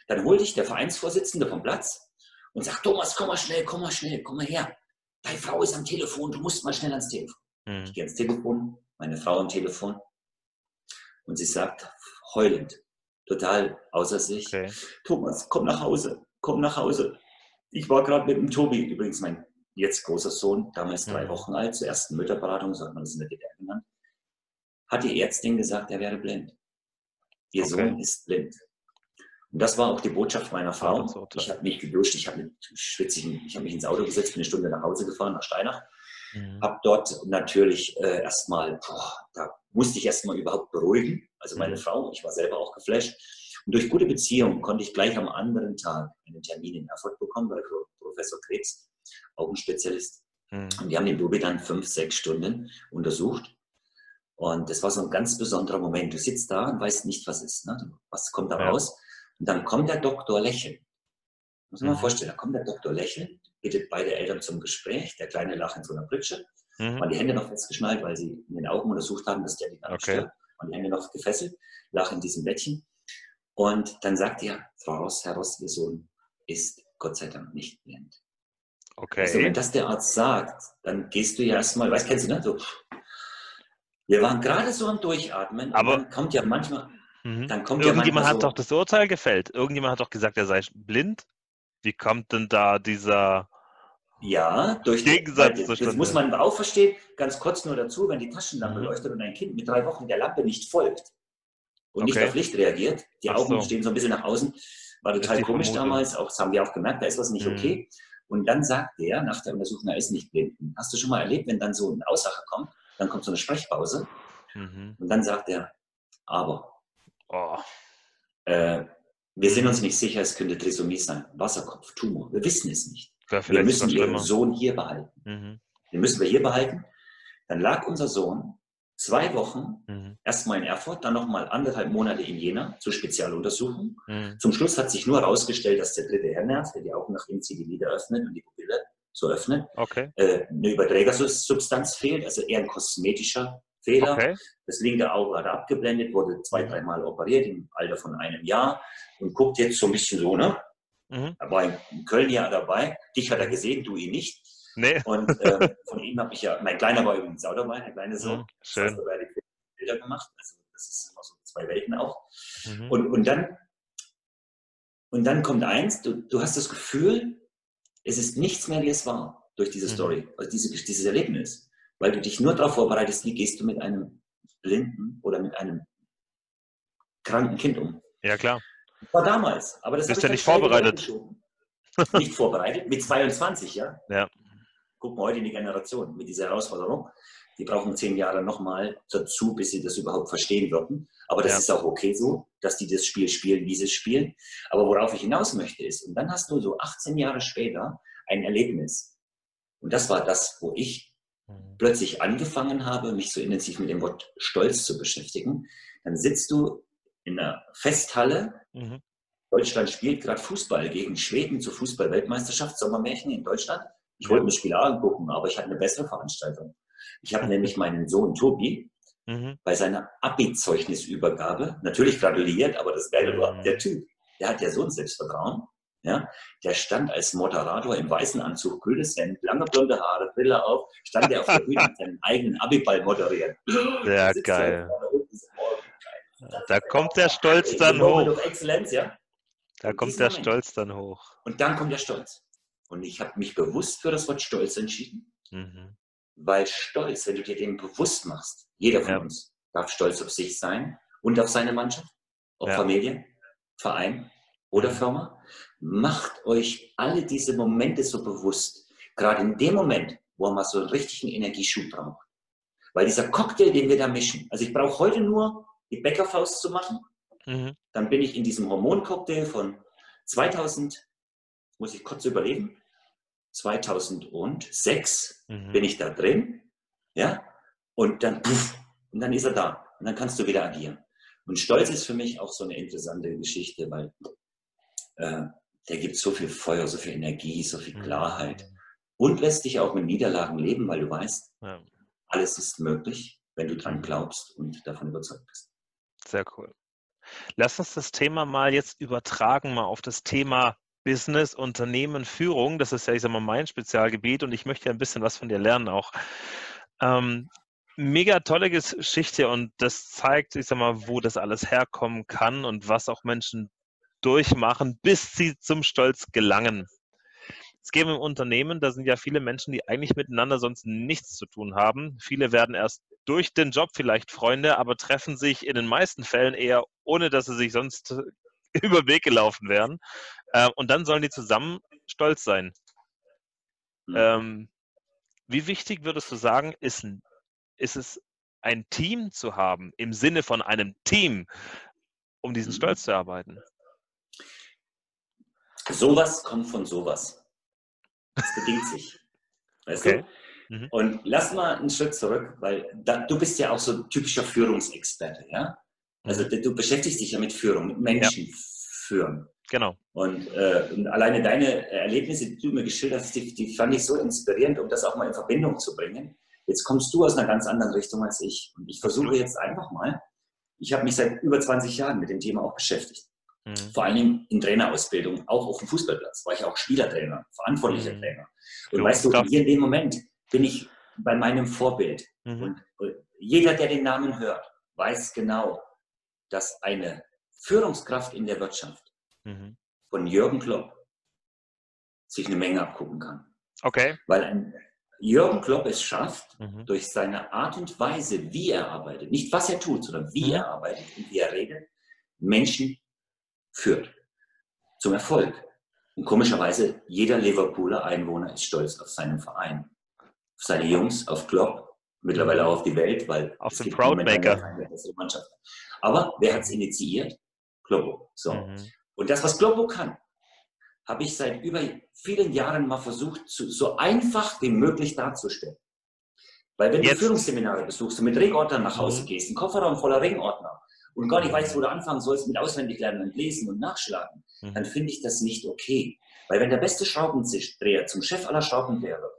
Dann holt dich der Vereinsvorsitzende vom Platz und sagt, Thomas, komm mal schnell, komm mal schnell, komm mal her. Deine Frau ist am Telefon, du musst mal schnell ans Telefon. Mhm. Ich gehe ans Telefon, meine Frau am Telefon. Und sie sagt, heulend, total außer sich, okay. Thomas, komm nach Hause, komm nach Hause. Ich war gerade mit dem Tobi, übrigens mein jetzt großer Sohn, damals drei mhm. Wochen alt, zur ersten Mütterberatung, so hat man das in der DDR genannt, hat die Ärztin gesagt, er wäre blind. Ihr okay. Sohn ist blind. Und das war auch die Botschaft meiner Frau. Ich habe mich geduscht, ich habe habe mich ins Auto gesetzt, bin eine Stunde nach Hause gefahren, nach Steinach. Mhm. Habe dort natürlich äh, erstmal, da musste ich erstmal überhaupt beruhigen. Also meine mhm. Frau, ich war selber auch geflasht. Und durch gute Beziehungen konnte ich gleich am anderen Tag einen Termin in Erfurt bekommen bei Professor Krebs, Augenspezialist. Mhm. Und die haben den Bubi dann fünf, sechs Stunden untersucht. Und das war so ein ganz besonderer Moment. Du sitzt da und weißt nicht, was ist. Ne? Was kommt da ja. raus? Und dann kommt der Doktor lächeln. Muss man mhm. mal vorstellen, da kommt der Doktor lächeln, bittet beide Eltern zum Gespräch. Der Kleine lacht in so einer Pritsche. Mhm. Waren die Hände noch festgeschnallt, weil sie in den Augen untersucht haben, dass der nicht okay. stirbt. Waren die Hände noch gefesselt, lachen in diesem Bettchen. Und dann sagt er, Frau Ross, Herr Ross, Ihr Sohn ist Gott sei Dank nicht blind. Okay. Also wenn das der Arzt sagt, dann gehst du ja erstmal, weißt kennst du, ne? So, wir waren gerade so am Durchatmen, aber dann kommt ja manchmal, mhm. dann kommt Irgendjemand ja hat so, doch das Urteil gefällt. Irgendjemand hat doch gesagt, er sei blind. Wie kommt denn da dieser ja, durch Gegensatz die, das muss man auch verstehen. Ganz kurz nur dazu, wenn die Taschenlampe mhm. leuchtet und ein Kind mit drei Wochen der Lampe nicht folgt und okay. nicht auf Licht reagiert, die Ach Augen so. stehen so ein bisschen nach außen, war total komisch damals, auch das haben wir auch gemerkt, da ist was nicht mhm. okay. Und dann sagt der nach der Untersuchung, er ist nicht blind. Hast du schon mal erlebt, wenn dann so eine Aussage kommt, dann kommt so eine Sprechpause mhm. und dann sagt er, aber oh. äh, wir sind uns nicht sicher, es könnte Trisomie sein, Wasserkopf, Tumor, wir wissen es nicht wir müssen ihren Sohn hier behalten. Mhm. Den müssen wir hier behalten. Dann lag unser Sohn zwei Wochen mhm. erstmal in Erfurt, dann nochmal anderthalb Monate in Jena zur Spezialuntersuchung. Mhm. Zum Schluss hat sich nur herausgestellt, dass der dritte Hirnnerv, der die Augen nach innen die Lider öffnet und die Pupille so öffnet, okay. äh, eine Überträgersubstanz fehlt, also eher ein kosmetischer Fehler. Okay. Das linke Auge hat abgeblendet, wurde zwei, mhm. dreimal operiert im Alter von einem Jahr und guckt jetzt so ein bisschen so, ne? Mhm. Er war in Köln ja dabei. Dich hat er gesehen, du ihn nicht. Nee. Und <laughs> äh, von ihm habe ich ja, mein Kleiner war übrigens auch dabei, der kleine Sohn. Mhm, schön. Das heißt, Bilder gemacht. Also das ist immer so zwei Welten auch. Mhm. Und, und, dann, und dann kommt eins, du, du hast das Gefühl, es ist nichts mehr, wie es war durch diese mhm. Story, also diese, dieses Erlebnis. Weil du dich nur darauf vorbereitest, wie gehst du mit einem Blinden oder mit einem kranken Kind um. Ja, klar. Das war damals, aber das bist ja nicht vorbereitet. nicht vorbereitet, mit 22, ja? Ja. Guck mal heute in die Generation mit dieser Herausforderung. Die brauchen zehn Jahre nochmal dazu, bis sie das überhaupt verstehen würden. Aber das ja. ist auch okay so, dass die das Spiel spielen, wie sie es spielen. Aber worauf ich hinaus möchte ist, und dann hast du so 18 Jahre später ein Erlebnis. Und das war das, wo ich mhm. plötzlich angefangen habe, mich so intensiv mit dem Wort Stolz zu beschäftigen. Dann sitzt du in einer Festhalle. Mhm. Deutschland spielt gerade Fußball gegen Schweden zur Fußball-Weltmeisterschaft, Sommermärchen in Deutschland. Ich wollte mir Spiele angucken, aber ich hatte eine bessere Veranstaltung. Ich habe <laughs> nämlich meinen Sohn Tobi mhm. bei seiner Abi-Zeugnisübergabe natürlich gratuliert, aber das Geile war, mhm. der Typ, der hat ja so ein Selbstvertrauen. Ja, der stand als Moderator im weißen Anzug, grünes Hemd, lange blonde Haare, Brille auf, stand der auf der Bühne und seinen eigenen Abiball moderiert. <laughs> Sehr geil. Da kommt der Stolz dann hoch. Exzellenz, ja? Da kommt der Moment. Stolz dann hoch. Und dann kommt der Stolz. Und ich habe mich bewusst für das Wort Stolz entschieden. Mhm. Weil Stolz, wenn du dir den bewusst machst, jeder von ja. uns darf stolz auf sich sein und auf seine Mannschaft, auf ja. Familie, Verein oder mhm. Firma, macht euch alle diese Momente so bewusst. Gerade in dem Moment, wo man so einen richtigen Energieschub braucht. Weil dieser Cocktail, den wir da mischen, also ich brauche heute nur die Bäckerfaust zu machen, mhm. dann bin ich in diesem Hormoncocktail von 2000, muss ich kurz überlegen, 2006 mhm. bin ich da drin, ja, und dann, und dann ist er da. Und dann kannst du wieder agieren. Und Stolz ist für mich auch so eine interessante Geschichte, weil äh, der gibt so viel Feuer, so viel Energie, so viel mhm. Klarheit. Und lässt dich auch mit Niederlagen leben, weil du weißt, ja. alles ist möglich, wenn du dran glaubst und davon überzeugt bist. Sehr cool. Lass uns das Thema mal jetzt übertragen, mal auf das Thema Business, Unternehmen, Führung. Das ist ja, ich sag mal, mein Spezialgebiet und ich möchte ja ein bisschen was von dir lernen auch. Ähm, mega tolle Geschichte und das zeigt, ich sag mal, wo das alles herkommen kann und was auch Menschen durchmachen, bis sie zum Stolz gelangen. Es geht im Unternehmen, da sind ja viele Menschen, die eigentlich miteinander sonst nichts zu tun haben. Viele werden erst durch den Job vielleicht Freunde, aber treffen sich in den meisten Fällen eher, ohne dass sie sich sonst <laughs> über den Weg gelaufen wären. Äh, und dann sollen die zusammen stolz sein. Mhm. Ähm, wie wichtig würdest du sagen, ist, ist es, ein Team zu haben, im Sinne von einem Team, um diesen mhm. Stolz zu erarbeiten? Sowas kommt von sowas. Das bedingt sich. <laughs> Weißt okay. du? Mhm. Und lass mal einen Schritt zurück, weil da, du bist ja auch so ein typischer Führungsexperte, ja? Also mhm. du beschäftigst dich ja mit Führung, mit Menschen ja. führen. Genau. Und, äh, und, alleine deine Erlebnisse, die du mir geschildert hast, die, die, fand ich so inspirierend, um das auch mal in Verbindung zu bringen. Jetzt kommst du aus einer ganz anderen Richtung als ich. Und ich versuche jetzt einfach mal, ich habe mich seit über 20 Jahren mit dem Thema auch beschäftigt. Mhm. Vor allen Dingen in Trainerausbildung, auch auf dem Fußballplatz, war ich auch Spielertrainer, verantwortlicher mhm. Trainer. Und jo, weißt du, hier in dem Moment bin ich bei meinem Vorbild. Mhm. Und jeder, der den Namen hört, weiß genau, dass eine Führungskraft in der Wirtschaft mhm. von Jürgen Klopp sich eine Menge abgucken kann. Okay. Weil ein Jürgen Klopp es schafft, mhm. durch seine Art und Weise, wie er arbeitet, nicht was er tut, sondern wie mhm. er arbeitet und wie er redet, Menschen führt zum Erfolg. Und komischerweise, jeder Liverpooler Einwohner ist stolz auf seinen Verein, auf seine Jungs, auf Klopp, mittlerweile auch auf die Welt, weil auf den Proudmaker. Aber wer hat es initiiert? Globo. So. Mhm. Und das, was Globo kann, habe ich seit über vielen Jahren mal versucht, zu, so einfach wie möglich darzustellen. Weil wenn Jetzt. du Führungsseminare besuchst und mit Ringordnern nach Hause mhm. gehst, ein Kofferraum voller Ringordner, und gar nicht weißt, wo du anfangen sollst mit auswendig lernen und lesen und nachschlagen, mhm. dann finde ich das nicht okay. Weil wenn der beste Schraubendreher zum Chef aller Schraubendreher wird,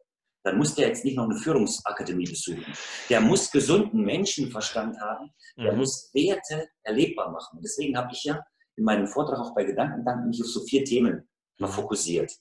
dann muss der jetzt nicht noch eine Führungsakademie besuchen. Der muss gesunden Menschenverstand haben, der mhm. muss Werte erlebbar machen. Und deswegen habe ich ja in meinem Vortrag auch bei Gedankendanken mich auf so vier Themen mal fokussiert,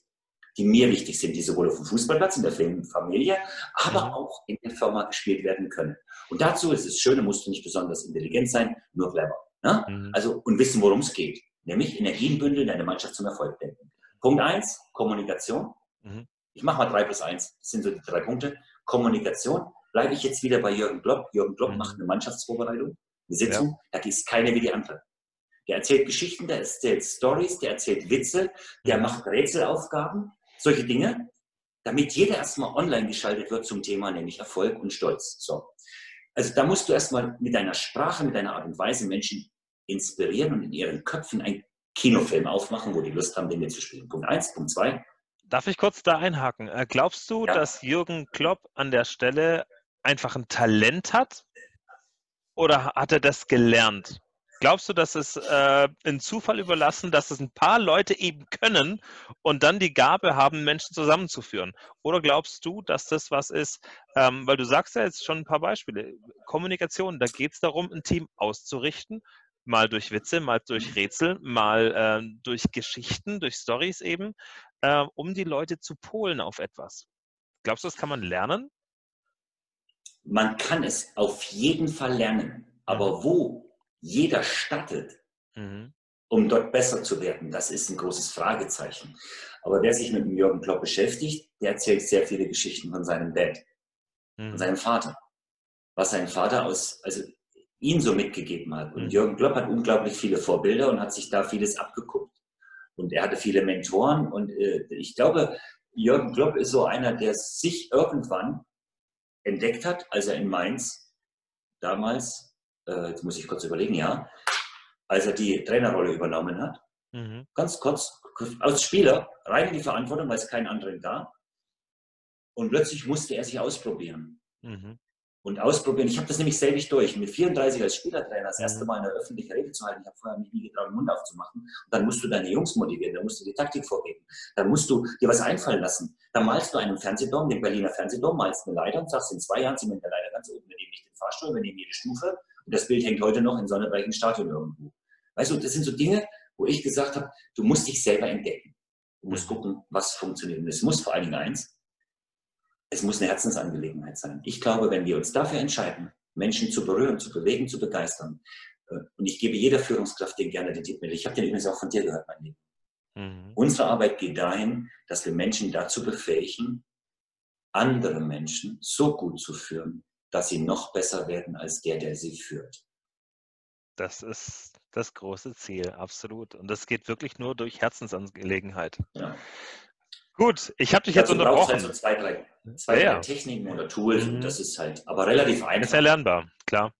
die mir wichtig sind, die sowohl auf dem Fußballplatz, in der Familie, aber mhm. auch in der Firma gespielt werden können. Und dazu ist es schön, da musst du nicht besonders intelligent sein, nur clever. Ne? Mhm. Also, und wissen, worum es geht. Nämlich Energien bündeln, deine Mannschaft zum Erfolg denken. Punkt eins, Kommunikation. Mhm. Ich mache mal drei plus eins. Das sind so die drei Punkte. Kommunikation. Bleibe ich jetzt wieder bei Jürgen Klopp. Jürgen Klopp mhm. macht eine Mannschaftsvorbereitung, eine Sitzung. Ja. Da ist keine wie die andere. Der erzählt Geschichten, der erzählt Stories, der erzählt Witze, der macht Rätselaufgaben, solche Dinge, damit jeder erstmal online geschaltet wird zum Thema, nämlich Erfolg und Stolz. So. Also da musst du erstmal mit deiner Sprache, mit deiner Art und Weise Menschen inspirieren und in ihren Köpfen einen Kinofilm aufmachen, wo die Lust haben, den zu spielen. Punkt eins. Punkt zwei. Darf ich kurz da einhaken? Äh, glaubst du, ja. dass Jürgen Klopp an der Stelle einfach ein Talent hat? Oder hat er das gelernt? Glaubst du, dass es äh, ein Zufall überlassen, dass es ein paar Leute eben können und dann die Gabe haben, Menschen zusammenzuführen? Oder glaubst du, dass das was ist, ähm, weil du sagst ja jetzt schon ein paar Beispiele, Kommunikation, da geht es darum, ein Team auszurichten, mal durch Witze, mal durch Rätsel, mal äh, durch Geschichten, durch Stories eben, äh, um die Leute zu polen auf etwas. Glaubst du, das kann man lernen? Man kann es auf jeden Fall lernen. Aber mhm. wo jeder stattet, mhm. um dort besser zu werden, das ist ein großes Fragezeichen. Aber wer sich mit dem Jürgen Klopp beschäftigt, der erzählt sehr viele Geschichten von seinem Dad, mhm. von seinem Vater. Was sein Vater aus, also ihn so mitgegeben hat. Und mhm. Jürgen Klopp hat unglaublich viele Vorbilder und hat sich da vieles abgeguckt. Und er hatte viele Mentoren. Und äh, ich glaube, Jürgen Klopp ist so einer, der sich irgendwann entdeckt hat, als er in Mainz damals, äh, jetzt muss ich kurz überlegen, ja, als er die Trainerrolle übernommen hat. Mhm. Ganz kurz, als Spieler rein in die Verantwortung, weil es keinen anderen gab. Und plötzlich musste er sich ausprobieren. Mhm und ausprobieren. Ich habe das nämlich selbst durch. Mit 34 als Spielertrainer das erste mhm. Mal eine öffentliche Rede zu halten. Ich habe vorher mich nie getraut, den Mund aufzumachen. Und dann musst du deine Jungs motivieren, dann musst du die Taktik vorgeben, dann musst du dir was einfallen lassen. Dann malst du einen Fernsehdom, den Berliner Fernsehdom, malst eine Leiter und sagst, in zwei Jahren sind wir in der Leiter ganz oben, wir nehmen nicht den Fahrstuhl, wir nehmen jede Stufe. Und das Bild hängt heute noch in Sonneberg Stadion irgendwo. Weißt du, das sind so Dinge, wo ich gesagt habe, du musst dich selber entdecken. Du musst mhm. gucken, was funktioniert. Und es muss vor allen Dingen eins, es muss eine Herzensangelegenheit sein. Ich glaube, wenn wir uns dafür entscheiden, Menschen zu berühren, zu bewegen, zu begeistern, äh, und ich gebe jeder Führungskraft den gerne den Tipp mit. Ich habe den übrigens auch von dir gehört, mein Lieben. Mhm. Unsere Arbeit geht dahin, dass wir Menschen dazu befähigen, andere Menschen so gut zu führen, dass sie noch besser werden als der, der sie führt. Das ist das große Ziel, absolut. Und das geht wirklich nur durch Herzensangelegenheit. Ja. Gut, ich habe dich jetzt unterbrochen. Halt so zwei, drei, zwei, ja, drei Techniken oder Tools mhm. das ist halt, aber relativ einfach. Ist erlernbar, klar.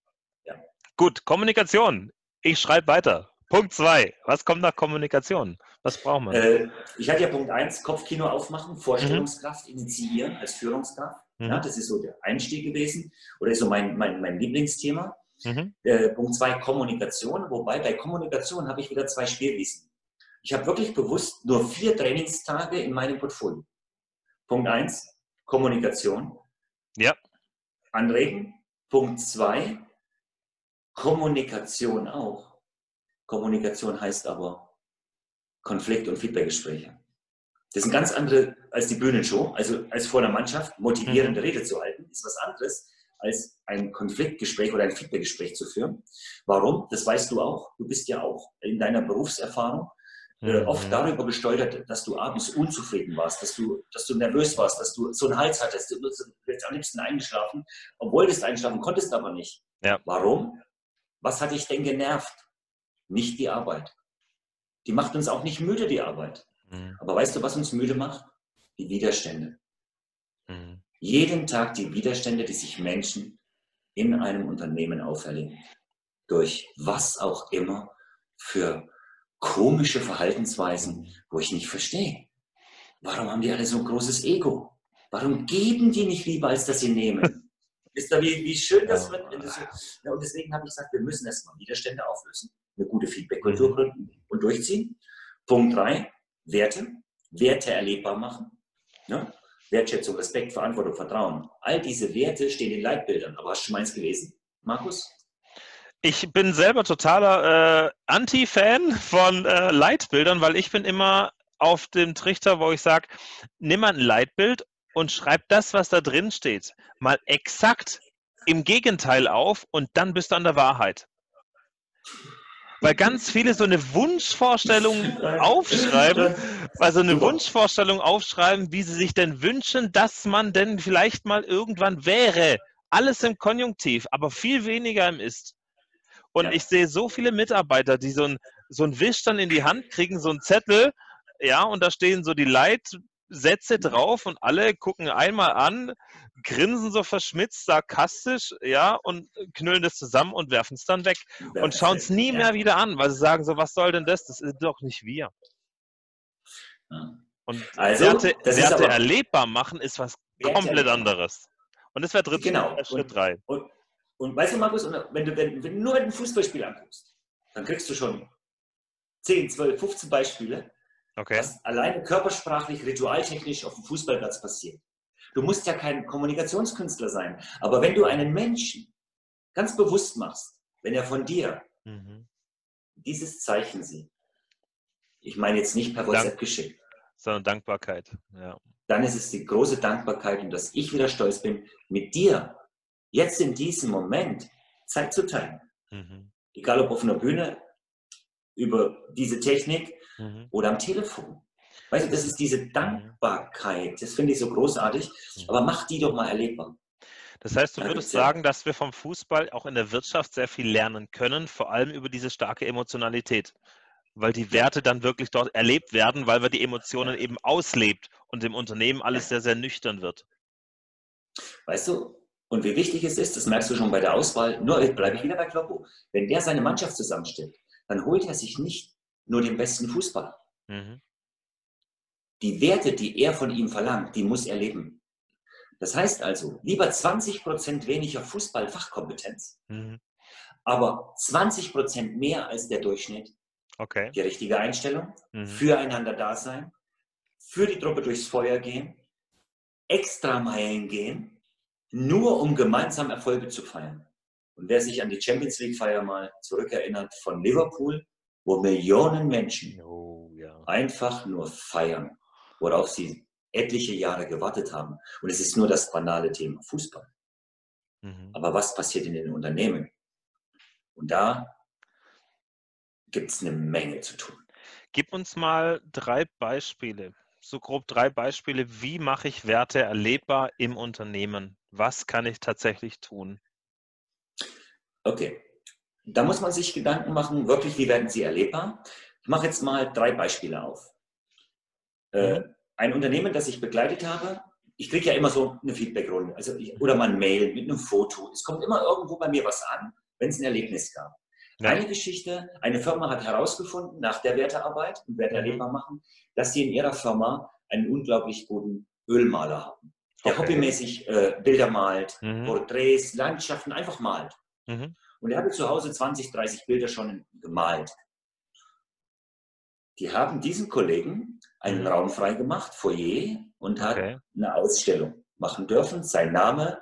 Ja. Gut, Kommunikation. Ich schreibe weiter. Punkt zwei. Was kommt nach Kommunikation? Was braucht man? Äh, ich hatte ja Punkt eins, Kopfkino aufmachen, Vorstellungskraft mhm. initiieren als Führungskraft. Mhm. Ja, das ist so der Einstieg gewesen oder ist so mein, mein, mein Lieblingsthema. Mhm. Äh, Punkt zwei, Kommunikation. Wobei bei Kommunikation habe ich wieder zwei Spielwiesen. Ich habe wirklich bewusst nur vier Trainingstage in meinem Portfolio. Punkt eins, Kommunikation. Ja. Anregen. Punkt zwei, Kommunikation auch. Kommunikation heißt aber Konflikt- und Feedbackgespräche. Das sind ganz andere als die Bühnenshow, also als vor der Mannschaft motivierende mhm. Rede zu halten, ist was anderes als ein Konfliktgespräch oder ein Feedbackgespräch zu führen. Warum? Das weißt du auch. Du bist ja auch in deiner Berufserfahrung äh, oft mhm. darüber gesteuert, dass du abends unzufrieden warst, dass du, dass du nervös warst, dass du so einen Hals hattest, du bist am liebsten eingeschlafen und wolltest einschlafen, konntest aber nicht. Ja. Warum? Was hat dich denn genervt? Nicht die Arbeit. Die macht uns auch nicht müde, die Arbeit. Mhm. Aber weißt du, was uns müde macht? Die Widerstände. Mhm. Jeden Tag die Widerstände, die sich Menschen in einem Unternehmen auferlegen. Durch was auch immer für komische Verhaltensweisen, wo ich nicht verstehe. Warum haben die alle so ein großes Ego? Warum geben die nicht lieber, als dass sie nehmen? <laughs> Wisst ihr, wie, wie schön das wird? Ja, und deswegen habe ich gesagt, wir müssen erstmal Widerstände auflösen, eine gute Feedback-Kultur gründen und durchziehen. Punkt drei, Werte. Werte erlebbar machen. Ne? Wertschätzung, Respekt, Verantwortung, Vertrauen. All diese Werte stehen in Leitbildern. Aber hast du schon meins gelesen, Markus? Ich bin selber totaler äh, Anti-Fan von äh, Leitbildern, weil ich bin immer auf dem Trichter, wo ich sage, nimm mal ein Leitbild und schreib das, was da drin steht, mal exakt im Gegenteil auf und dann bist du an der Wahrheit. Weil ganz viele so eine Wunschvorstellung <laughs> aufschreiben, also eine Wunschvorstellung aufschreiben, wie sie sich denn wünschen, dass man denn vielleicht mal irgendwann wäre. Alles im Konjunktiv, aber viel weniger im Ist. Und ja. ich sehe so viele Mitarbeiter, die so ein, so ein Wisch dann in die Hand kriegen, so ein Zettel, ja, und da stehen so die Leitsätze drauf und alle gucken einmal an, grinsen so verschmitzt, sarkastisch, ja, und knüllen das zusammen und werfen es dann weg und schauen es nie mehr wieder an, weil sie sagen so, was soll denn das? Das ist doch nicht wir. Und also, Werte, Werte erlebbar machen ist was komplett anderes. Und das wäre dritt, genau. Schritt und, drei. Und, und, weißt du, Markus, wenn du, wenn, wenn du nur ein Fußballspiel anguckst, dann kriegst du schon 10, 12, 15 Beispiele, okay. was alleine körpersprachlich, ritualtechnisch auf dem Fußballplatz passiert. Du musst ja kein Kommunikationskünstler sein. Aber wenn du einen Menschen ganz bewusst machst, wenn er von dir mhm. dieses Zeichen sieht, ich meine jetzt nicht per WhatsApp Dank, geschickt, sondern Dankbarkeit, ja. dann ist es die große Dankbarkeit und dass ich wieder stolz bin, mit dir jetzt in diesem Moment Zeit zu teilen. Mhm. Egal ob auf einer Bühne, über diese Technik mhm. oder am Telefon. Weißt du, das ist diese Dankbarkeit. Das finde ich so großartig. Aber mach die doch mal erlebbar. Das heißt, du würdest sagen, dass wir vom Fußball auch in der Wirtschaft sehr viel lernen können, vor allem über diese starke Emotionalität, weil die Werte dann wirklich dort erlebt werden, weil wir die Emotionen eben auslebt und im Unternehmen alles sehr, sehr nüchtern wird. Weißt du, und wie wichtig es ist, das merkst du schon bei der Auswahl, nur bleibe ich wieder bei Kloppo, wenn der seine Mannschaft zusammenstellt, dann holt er sich nicht nur den besten Fußballer. Mhm. Die Werte, die er von ihm verlangt, die muss er leben. Das heißt also, lieber 20 Prozent weniger Fußballfachkompetenz, mhm. aber 20 Prozent mehr als der Durchschnitt. Okay. Die richtige Einstellung, mhm. füreinander da sein, für die Truppe durchs Feuer gehen, extra Meilen gehen, nur um gemeinsam Erfolge zu feiern. Und wer sich an die Champions League-Feier mal zurückerinnert von Liverpool, wo Millionen Menschen oh, ja. einfach nur feiern worauf sie etliche Jahre gewartet haben. Und es ist nur das banale Thema Fußball. Mhm. Aber was passiert in den Unternehmen? Und da gibt es eine Menge zu tun. Gib uns mal drei Beispiele, so grob drei Beispiele, wie mache ich Werte erlebbar im Unternehmen? Was kann ich tatsächlich tun? Okay, da muss man sich Gedanken machen, wirklich, wie werden sie erlebbar? Ich mache jetzt mal drei Beispiele auf. Äh, mhm. ein Unternehmen, das ich begleitet habe, ich kriege ja immer so eine Feedbackrunde also oder mal ein Mail mit einem Foto. Es kommt immer irgendwo bei mir was an, wenn es ein Erlebnis gab. Ja. Eine Geschichte, eine Firma hat herausgefunden nach der Wertearbeit und Werte erlebbar mhm. machen, dass sie in ihrer Firma einen unglaublich guten Ölmaler haben, der okay. hobbymäßig äh, Bilder malt, mhm. Porträts, Landschaften einfach malt. Mhm. Und er hatte zu Hause 20, 30 Bilder schon gemalt. Die haben diesen Kollegen einen mhm. Raum freigemacht, Foyer, und hat okay. eine Ausstellung machen dürfen. Sein Name.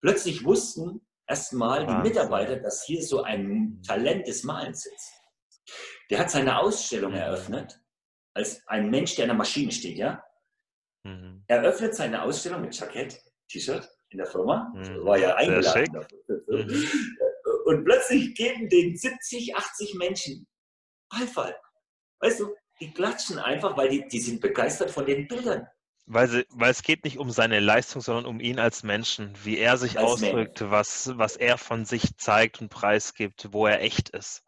Plötzlich wussten erstmal die Mitarbeiter, dass hier so ein mhm. Talent des Malens sitzt. Der hat seine Ausstellung mhm. eröffnet, als ein Mensch, der an der Maschine steht, ja. Mhm. Er öffnet seine Ausstellung mit Jackett, T-Shirt in der Firma, mhm. war ja eingeladen. Mhm. Und plötzlich geben den 70, 80 Menschen Beifall. Weißt du, die klatschen einfach, weil die, die sind begeistert von den Bildern. Weil, sie, weil es geht nicht um seine Leistung, sondern um ihn als Menschen, wie er sich als ausdrückt, was, was er von sich zeigt und preisgibt, wo er echt ist.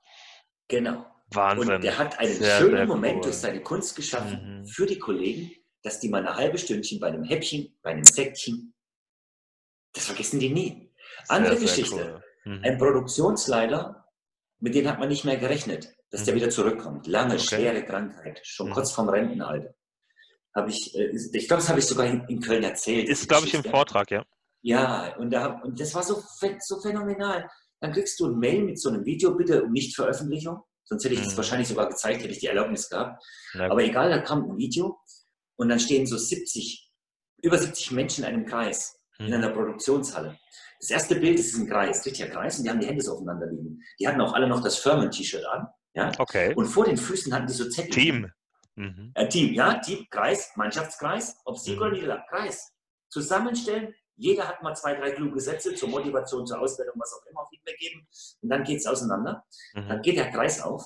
Genau. Wahnsinn. Und der hat einen sehr, schönen sehr Moment cool. durch seine Kunst geschaffen mhm. für die Kollegen, dass die mal eine halbe Stündchen bei einem Häppchen, bei einem Säckchen, das vergessen die nie. Andere sehr, Geschichte. Cool. Mhm. Ein Produktionsleiter, mit dem hat man nicht mehr gerechnet dass mhm. der wieder zurückkommt. Lange, okay. schwere Krankheit, schon mhm. kurz vorm Rentenalter. Hab ich äh, ich glaube, das habe ich sogar in, in, Köln erzählt. Ist, glaube ich, im Vortrag, ja. Ja, und, da, und das war so, so phänomenal. Dann kriegst du ein Mail mit so einem Video, bitte um Nichtveröffentlichung. Sonst hätte ich es mhm. wahrscheinlich sogar gezeigt, hätte ich die Erlaubnis gehabt. Aber egal, da kam ein Video und dann stehen so 70, über 70 Menschen in einem Kreis in mhm. einer Produktionshalle. Das erste Bild ist ein Kreis, richtiger Kreis, und die haben die Hände so aufeinander liegen. Die hatten auch alle noch das Firmen-T-Shirt an. Ja? Okay. Und vor den Füßen hatten die so Zettel. Team. Mhm. Äh, Team, ja, Team, Kreis, Mannschaftskreis, ob Sieg mhm. oder Niederlage, Kreis. Zusammenstellen, jeder hat mal zwei, drei kluge Sätze zur Motivation, zur Ausbildung, was auch immer, Feedback geben. Und dann geht es auseinander. Mhm. Dann geht der Kreis auf.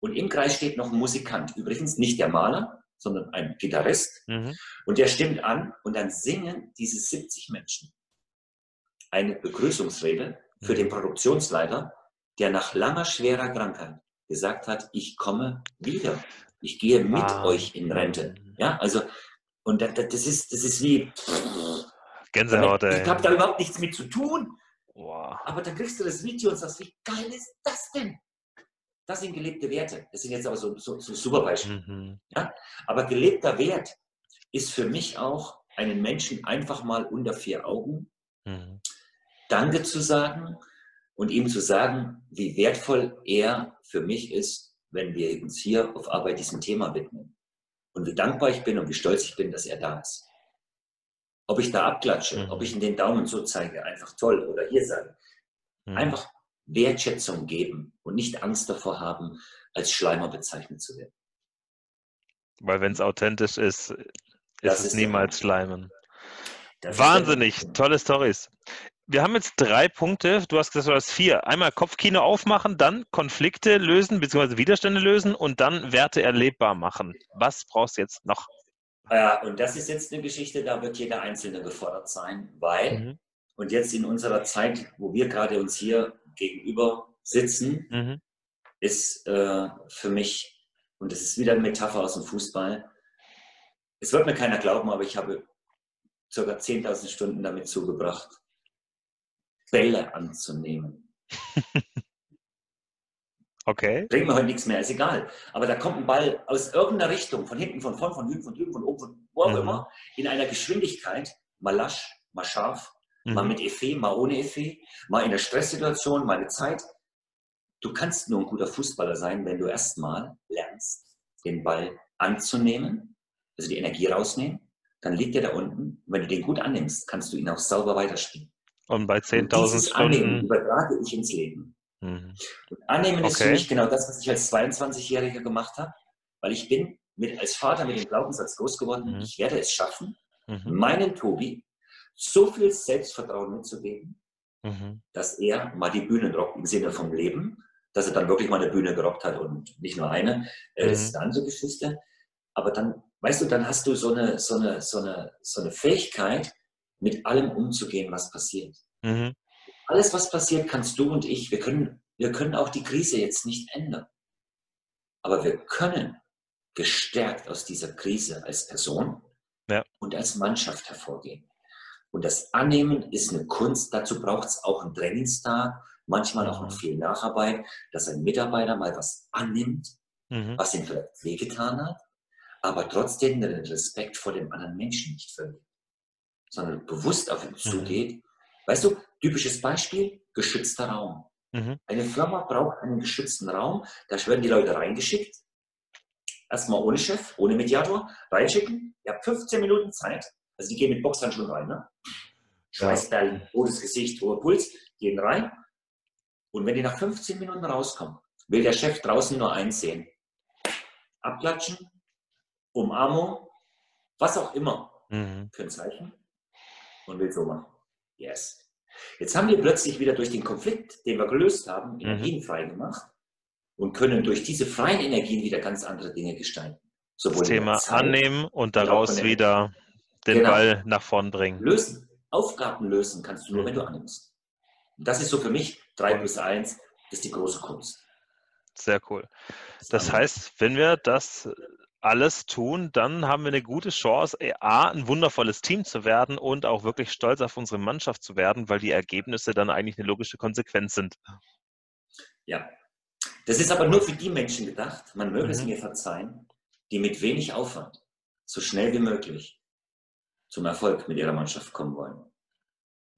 Und im Kreis steht noch ein Musikant. Übrigens nicht der Maler, sondern ein Gitarrist. Mhm. Und der stimmt an und dann singen diese 70 Menschen eine Begrüßungsrede für mhm. den Produktionsleiter, der nach langer, schwerer Krankheit gesagt hat, ich komme wieder. Ich gehe mit ah. euch in Rente. Ja, also, und das, das, ist, das ist wie. Gänsehaut, ey. Ich habe da überhaupt nichts mit zu tun. Wow. Aber dann kriegst du das Video und sagst, wie geil ist das denn? Das sind gelebte Werte. Das sind jetzt aber so, so, so super Beispiele. Mhm. Ja? Aber gelebter Wert ist für mich auch, einen Menschen einfach mal unter vier Augen mhm. Danke zu sagen und ihm zu sagen, wie wertvoll er für mich ist, wenn wir uns hier auf Arbeit diesem Thema widmen. Und wie dankbar ich bin und wie stolz ich bin, dass er da ist. Ob ich da abklatsche, mhm. ob ich ihm den Daumen so zeige, einfach toll oder hier sage. Mhm. Einfach Wertschätzung geben und nicht Angst davor haben, als Schleimer bezeichnet zu werden. Weil wenn es authentisch ist, ist das es ist niemals Schleimen. Wahnsinnig, tolle Stories. Wir haben jetzt drei Punkte. Du hast gesagt, du hast vier. Einmal Kopfkino aufmachen, dann Konflikte lösen bzw. Widerstände lösen und dann Werte erlebbar machen. Was brauchst du jetzt noch? Ja, und das ist jetzt eine Geschichte, da wird jeder Einzelne gefordert sein, weil, mhm. und jetzt in unserer Zeit, wo wir gerade uns hier gegenüber sitzen, mhm. ist äh, für mich, und das ist wieder eine Metapher aus dem Fußball, es wird mir keiner glauben, aber ich habe ca. 10.000 Stunden damit zugebracht, Bälle anzunehmen. <laughs> Okay. Bringt mir heute nichts mehr, ist egal. Aber da kommt ein Ball aus irgendeiner Richtung, von hinten, von vorn, von hinten, von drüben, von oben, von wo auch mhm. immer, in einer Geschwindigkeit, mal lasch, mal scharf, mhm. mal mit Effet, mal ohne Effet, mal in der Stresssituation, mal eine Zeit. Du kannst nur ein guter Fußballer sein, wenn du erstmal lernst, den Ball anzunehmen, also die Energie rausnehmen, dann liegt er da unten. Und wenn du den gut annimmst, kannst du ihn auch sauber weiterspielen. Und bei 10.000 Stunden. Annehmen übertrage ich ins Leben. Mhm. Und annehmen okay. ist für mich genau das, was ich als 22-Jähriger gemacht habe, weil ich bin mit, als Vater mit dem Glaubenssatz groß geworden, mhm. ich werde es schaffen, mhm. meinen Tobi so viel Selbstvertrauen mitzugeben, mhm. dass er mal die Bühne rockt im Sinne vom Leben, dass er dann wirklich mal eine Bühne gerockt hat und nicht nur eine. Äh, das ist mhm. eine andere Geschichte. Aber dann, weißt du, dann hast du so eine, so eine, so eine, so eine Fähigkeit, mit allem umzugehen, was passiert. Mhm. Alles, was passiert, kannst du und ich, wir können, wir können auch die Krise jetzt nicht ändern. Aber wir können gestärkt aus dieser Krise als Person ja. und als Mannschaft hervorgehen. Und das Annehmen ist eine Kunst. Dazu braucht es auch einen Trainingstag, manchmal auch noch mhm. viel Nacharbeit, dass ein Mitarbeiter mal was annimmt, mhm. was ihm vielleicht wehgetan hat, aber trotzdem den Respekt vor dem anderen Menschen nicht verliert sondern bewusst auf ihn mhm. zugeht. Weißt du, typisches Beispiel, geschützter Raum. Mhm. Eine Firma braucht einen geschützten Raum, da werden die Leute reingeschickt. Erstmal ohne Chef, ohne Mediator, reinschicken. Ihr habt 15 Minuten Zeit. Also die gehen mit Boxhandschuhen rein, ne? Schweißperlen, rotes Gesicht, hoher Puls, gehen rein. Und wenn die nach 15 Minuten rauskommen, will der Chef draußen nur eins sehen. Abklatschen, Umarmung, was auch immer mhm. für ein Zeichen und will so machen. Yes. Jetzt haben wir plötzlich wieder durch den Konflikt, den wir gelöst haben, mhm. Energien frei gemacht und können durch diese freien Energien wieder ganz andere Dinge gestalten. Sowohl das Thema Zeit, annehmen und daraus wieder den genau. Ball nach vorn bringen. Lösen. Aufgaben lösen kannst du nur, mhm. wenn du annimmst. Und das ist so für mich 3 plus 1, ist die große Kunst. Sehr cool. Das heißt, wenn wir das alles tun, dann haben wir eine gute Chance, äh, A, ein wundervolles Team zu werden und auch wirklich stolz auf unsere Mannschaft zu werden, weil die Ergebnisse dann eigentlich eine logische Konsequenz sind. Ja, das ist aber nur für die Menschen gedacht, man möge mhm. es mir verzeihen, die mit wenig Aufwand so schnell wie möglich zum Erfolg mit ihrer Mannschaft kommen wollen.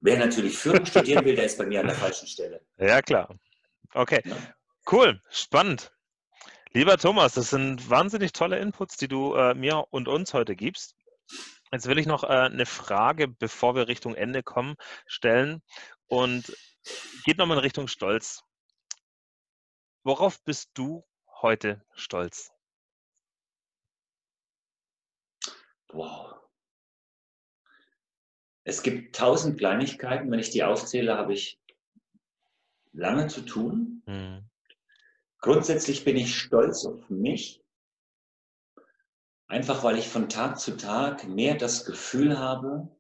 Wer natürlich Führung studieren will, der ist bei mir an der falschen Stelle. Ja, klar. Okay. Ja? Cool, spannend. Lieber Thomas, das sind wahnsinnig tolle Inputs, die du äh, mir und uns heute gibst. Jetzt will ich noch äh, eine Frage, bevor wir Richtung Ende kommen, stellen und geht nochmal in Richtung Stolz. Worauf bist du heute stolz? Wow. Es gibt tausend Kleinigkeiten. Wenn ich die aufzähle, habe ich lange zu tun. Mhm. Grundsätzlich bin ich stolz auf mich, einfach weil ich von Tag zu Tag mehr das Gefühl habe,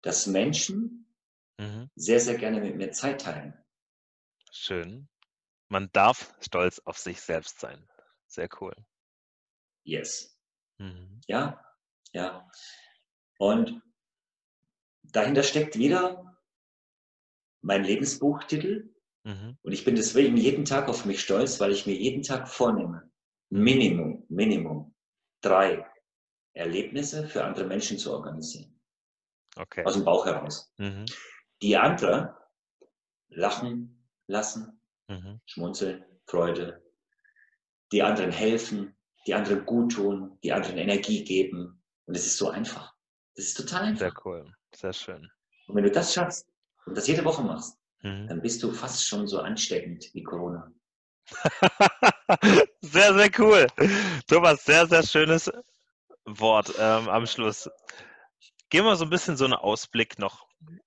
dass Menschen mhm. sehr, sehr gerne mit mir Zeit teilen. Schön. Man darf stolz auf sich selbst sein. Sehr cool. Yes. Mhm. Ja, ja. Und dahinter steckt wieder mein Lebensbuchtitel. Mhm. Und ich bin deswegen jeden Tag auf mich stolz, weil ich mir jeden Tag vornehme, Minimum, Minimum drei Erlebnisse für andere Menschen zu organisieren. Okay. Aus dem Bauch heraus. Mhm. Die andere lachen lassen, mhm. schmunzeln, Freude. Die anderen helfen, die anderen gut tun, die anderen Energie geben. Und es ist so einfach. Das ist total einfach. Sehr cool, sehr schön. Und wenn du das schaffst und das jede Woche machst, mhm. dann bist du fast schon so ansteckend wie Corona. <laughs> sehr, sehr cool. Thomas, sehr, sehr schönes Wort ähm, am Schluss. Gehen wir so ein bisschen so einen Ausblick noch.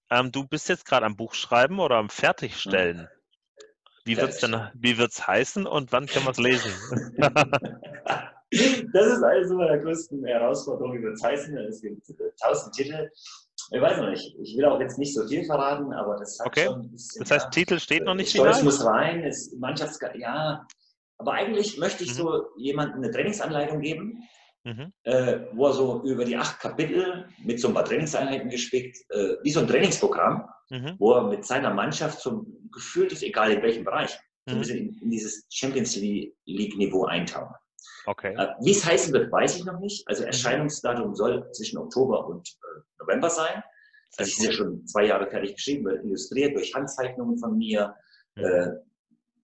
Ähm, du bist jetzt gerade am Buchschreiben oder am Fertigstellen. Wie wird es denn, wie wird's heißen und wann können wir es lesen? <laughs> <laughs> das ist eine meiner größten Herausforderungen, wie wird es heißen. Es gibt tausend Titel. Ich weiß noch nicht. Ich will auch jetzt nicht so viel verraten, aber das hat okay. schon bisschen, Das heißt, ja, Titel steht noch nicht Stolz final? muss rein, ist Mannschafts ja. Aber eigentlich möchte ich mhm. so jemandem eine Trainingsanleitung geben, mhm. äh, wo er so über die acht Kapitel mit so ein paar Trainingseinheiten gespickt, äh, wie so ein Trainingsprogramm, mhm. wo er mit seiner Mannschaft so gefühlt ist, egal in welchem Bereich, so ein mhm. bisschen in, in dieses Champions League-Niveau eintauchen. Okay. Äh, wie es heißen wird, weiß ich noch nicht. Also mhm. Erscheinungsdatum soll zwischen Oktober und äh, November sein. Also ich ist ja schon zwei Jahre fertig geschrieben, wird illustriert durch Handzeichnungen von mir. Mhm. Äh,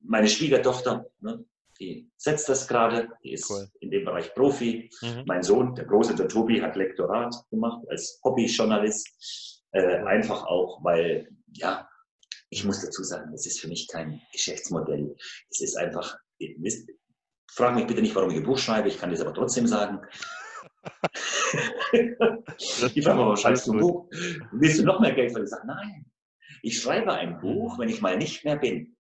meine Schwiegertochter, ne, die setzt das gerade, die ist cool. in dem Bereich Profi. Mhm. Mein Sohn, der große, der Tobi, hat Lektorat gemacht als Hobbyjournalist. Äh, einfach auch, weil, ja, ich muss dazu sagen, es ist für mich kein Geschäftsmodell. Es ist einfach, frag mich bitte nicht, warum ich ein Buch schreibe, ich kann das aber trotzdem sagen. <laughs> ich frage mal, schreibst du ein Buch? Willst du noch mehr Geld? Ich sage, nein, ich schreibe ein Buch, wenn ich mal nicht mehr bin.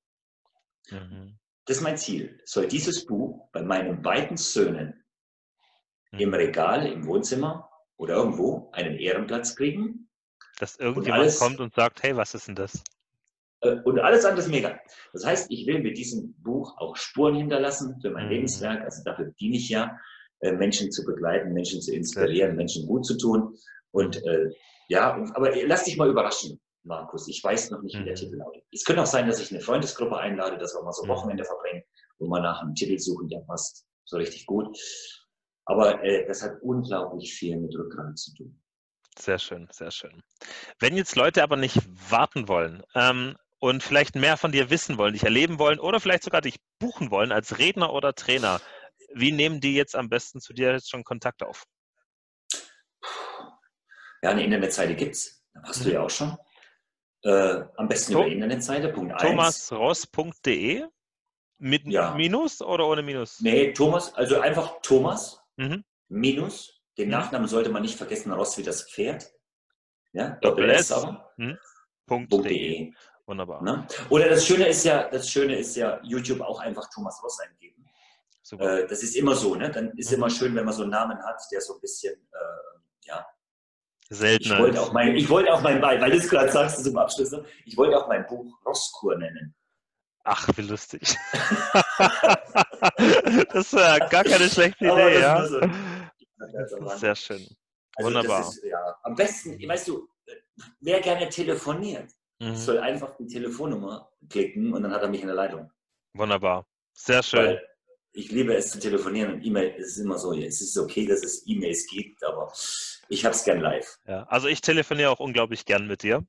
Mhm. Das ist mein Ziel. Soll dieses Buch bei meinen beiden Söhnen mhm. im Regal, im Wohnzimmer oder irgendwo einen Ehrenplatz kriegen? Dass irgendjemand alles, kommt und sagt, hey, was ist denn das? Äh, und alles andere ist mega. Das heißt, ich will mit diesem Buch auch Spuren hinterlassen für mein mhm. Lebenswerk. Also dafür diene ich ja, äh, Menschen zu begleiten, Menschen zu inspirieren, Menschen gut zu tun. Und äh, ja, aber lass dich mal überraschen. Markus. Ich weiß noch nicht, wie der mhm. Titel lautet. Es könnte auch sein, dass ich eine Freundesgruppe einlade, dass wir mal so mhm. Wochenende verbringen, wo wir nach einem Titel suchen, der passt so richtig gut. Aber äh, das hat unglaublich viel mit Rückgrat zu tun. Sehr schön, sehr schön. Wenn jetzt Leute aber nicht warten wollen ähm, und vielleicht mehr von dir wissen wollen, dich erleben wollen oder vielleicht sogar dich buchen wollen als Redner oder Trainer, wie nehmen die jetzt am besten zu dir jetzt schon Kontakt auf? Ja, eine Internetseite gibt es. Hast mhm. du ja auch schon. Äh, am besten Tom, über Internetseite, Punkt 1. thomasross.de mit ja. Minus oder ohne Minus? Nee, Thomas, also einfach Thomas mhm. Minus. Den mhm. Nachnamen sollte man nicht vergessen, Ross wie das Pferd. Ja, Doppel S aber. Mhm. Wunderbar. Ne? Oder das Schöne ist ja, das Schöne ist ja, YouTube auch einfach Thomas Ross eingeben. Äh, das ist immer so, ne? Dann ist mhm. immer schön, wenn man so einen Namen hat, der so ein bisschen, äh, ja, Seltener. Ich wollte auch mein, ich wollte auch mein, weil du es gerade sagst zum Abschluss, ne? ich wollte auch mein Buch Rosskur nennen. Ach, wie lustig. <laughs> das ist ja gar keine schlechte Idee, ja. So, sehr schön. Also Wunderbar. Ist, ja, am besten, weißt du, wer gerne telefoniert, mhm. soll einfach die Telefonnummer klicken und dann hat er mich in der Leitung. Wunderbar. Sehr schön. Weil ich liebe es zu telefonieren und E-Mail ist immer so, es ist okay, dass es E-Mails gibt, aber ich habe es gern live. Ja, also ich telefoniere auch unglaublich gern mit dir.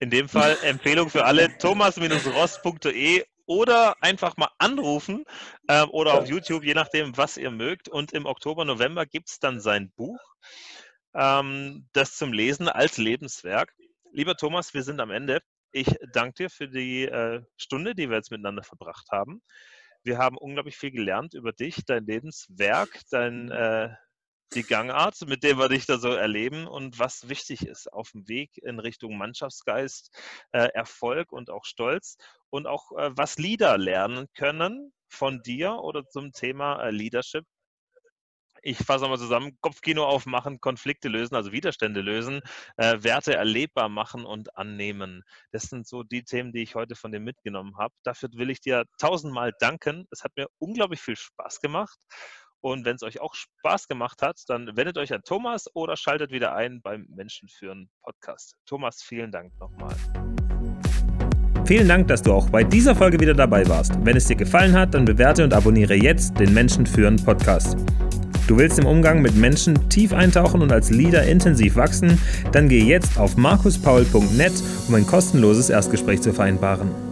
In dem Fall <laughs> Empfehlung für alle thomas-ross.de oder einfach mal anrufen äh, oder auf YouTube, je nachdem, was ihr mögt. Und im Oktober, November gibt es dann sein Buch, ähm, das zum Lesen als Lebenswerk. Lieber Thomas, wir sind am Ende. Ich danke dir für die äh, Stunde, die wir jetzt miteinander verbracht haben. Wir haben unglaublich viel gelernt über dich, dein Lebenswerk, dein, äh, die Gangart, mit der wir dich da so erleben und was wichtig ist auf dem Weg in Richtung Mannschaftsgeist, äh, Erfolg und auch Stolz und auch äh, was Leader lernen können von dir oder zum Thema äh, Leadership ich fasse mal zusammen, Kopfkino aufmachen, Konflikte lösen, also Widerstände lösen, äh, Werte erlebbar machen und annehmen. Das sind so die Themen, die ich heute von dir mitgenommen habe. Dafür will ich dir tausendmal danken. Es hat mir unglaublich viel Spaß gemacht. Und wenn es euch auch Spaß gemacht hat, dann wendet euch an Thomas oder schaltet wieder ein beim Menschenführen Podcast. Thomas, vielen Dank nochmal. Vielen Dank, dass du auch bei dieser Folge wieder dabei warst. Wenn es dir gefallen hat, dann bewerte und abonniere jetzt den Menschenführen Podcast. Du willst im Umgang mit Menschen tief eintauchen und als Leader intensiv wachsen? Dann geh jetzt auf markuspaul.net, um ein kostenloses Erstgespräch zu vereinbaren.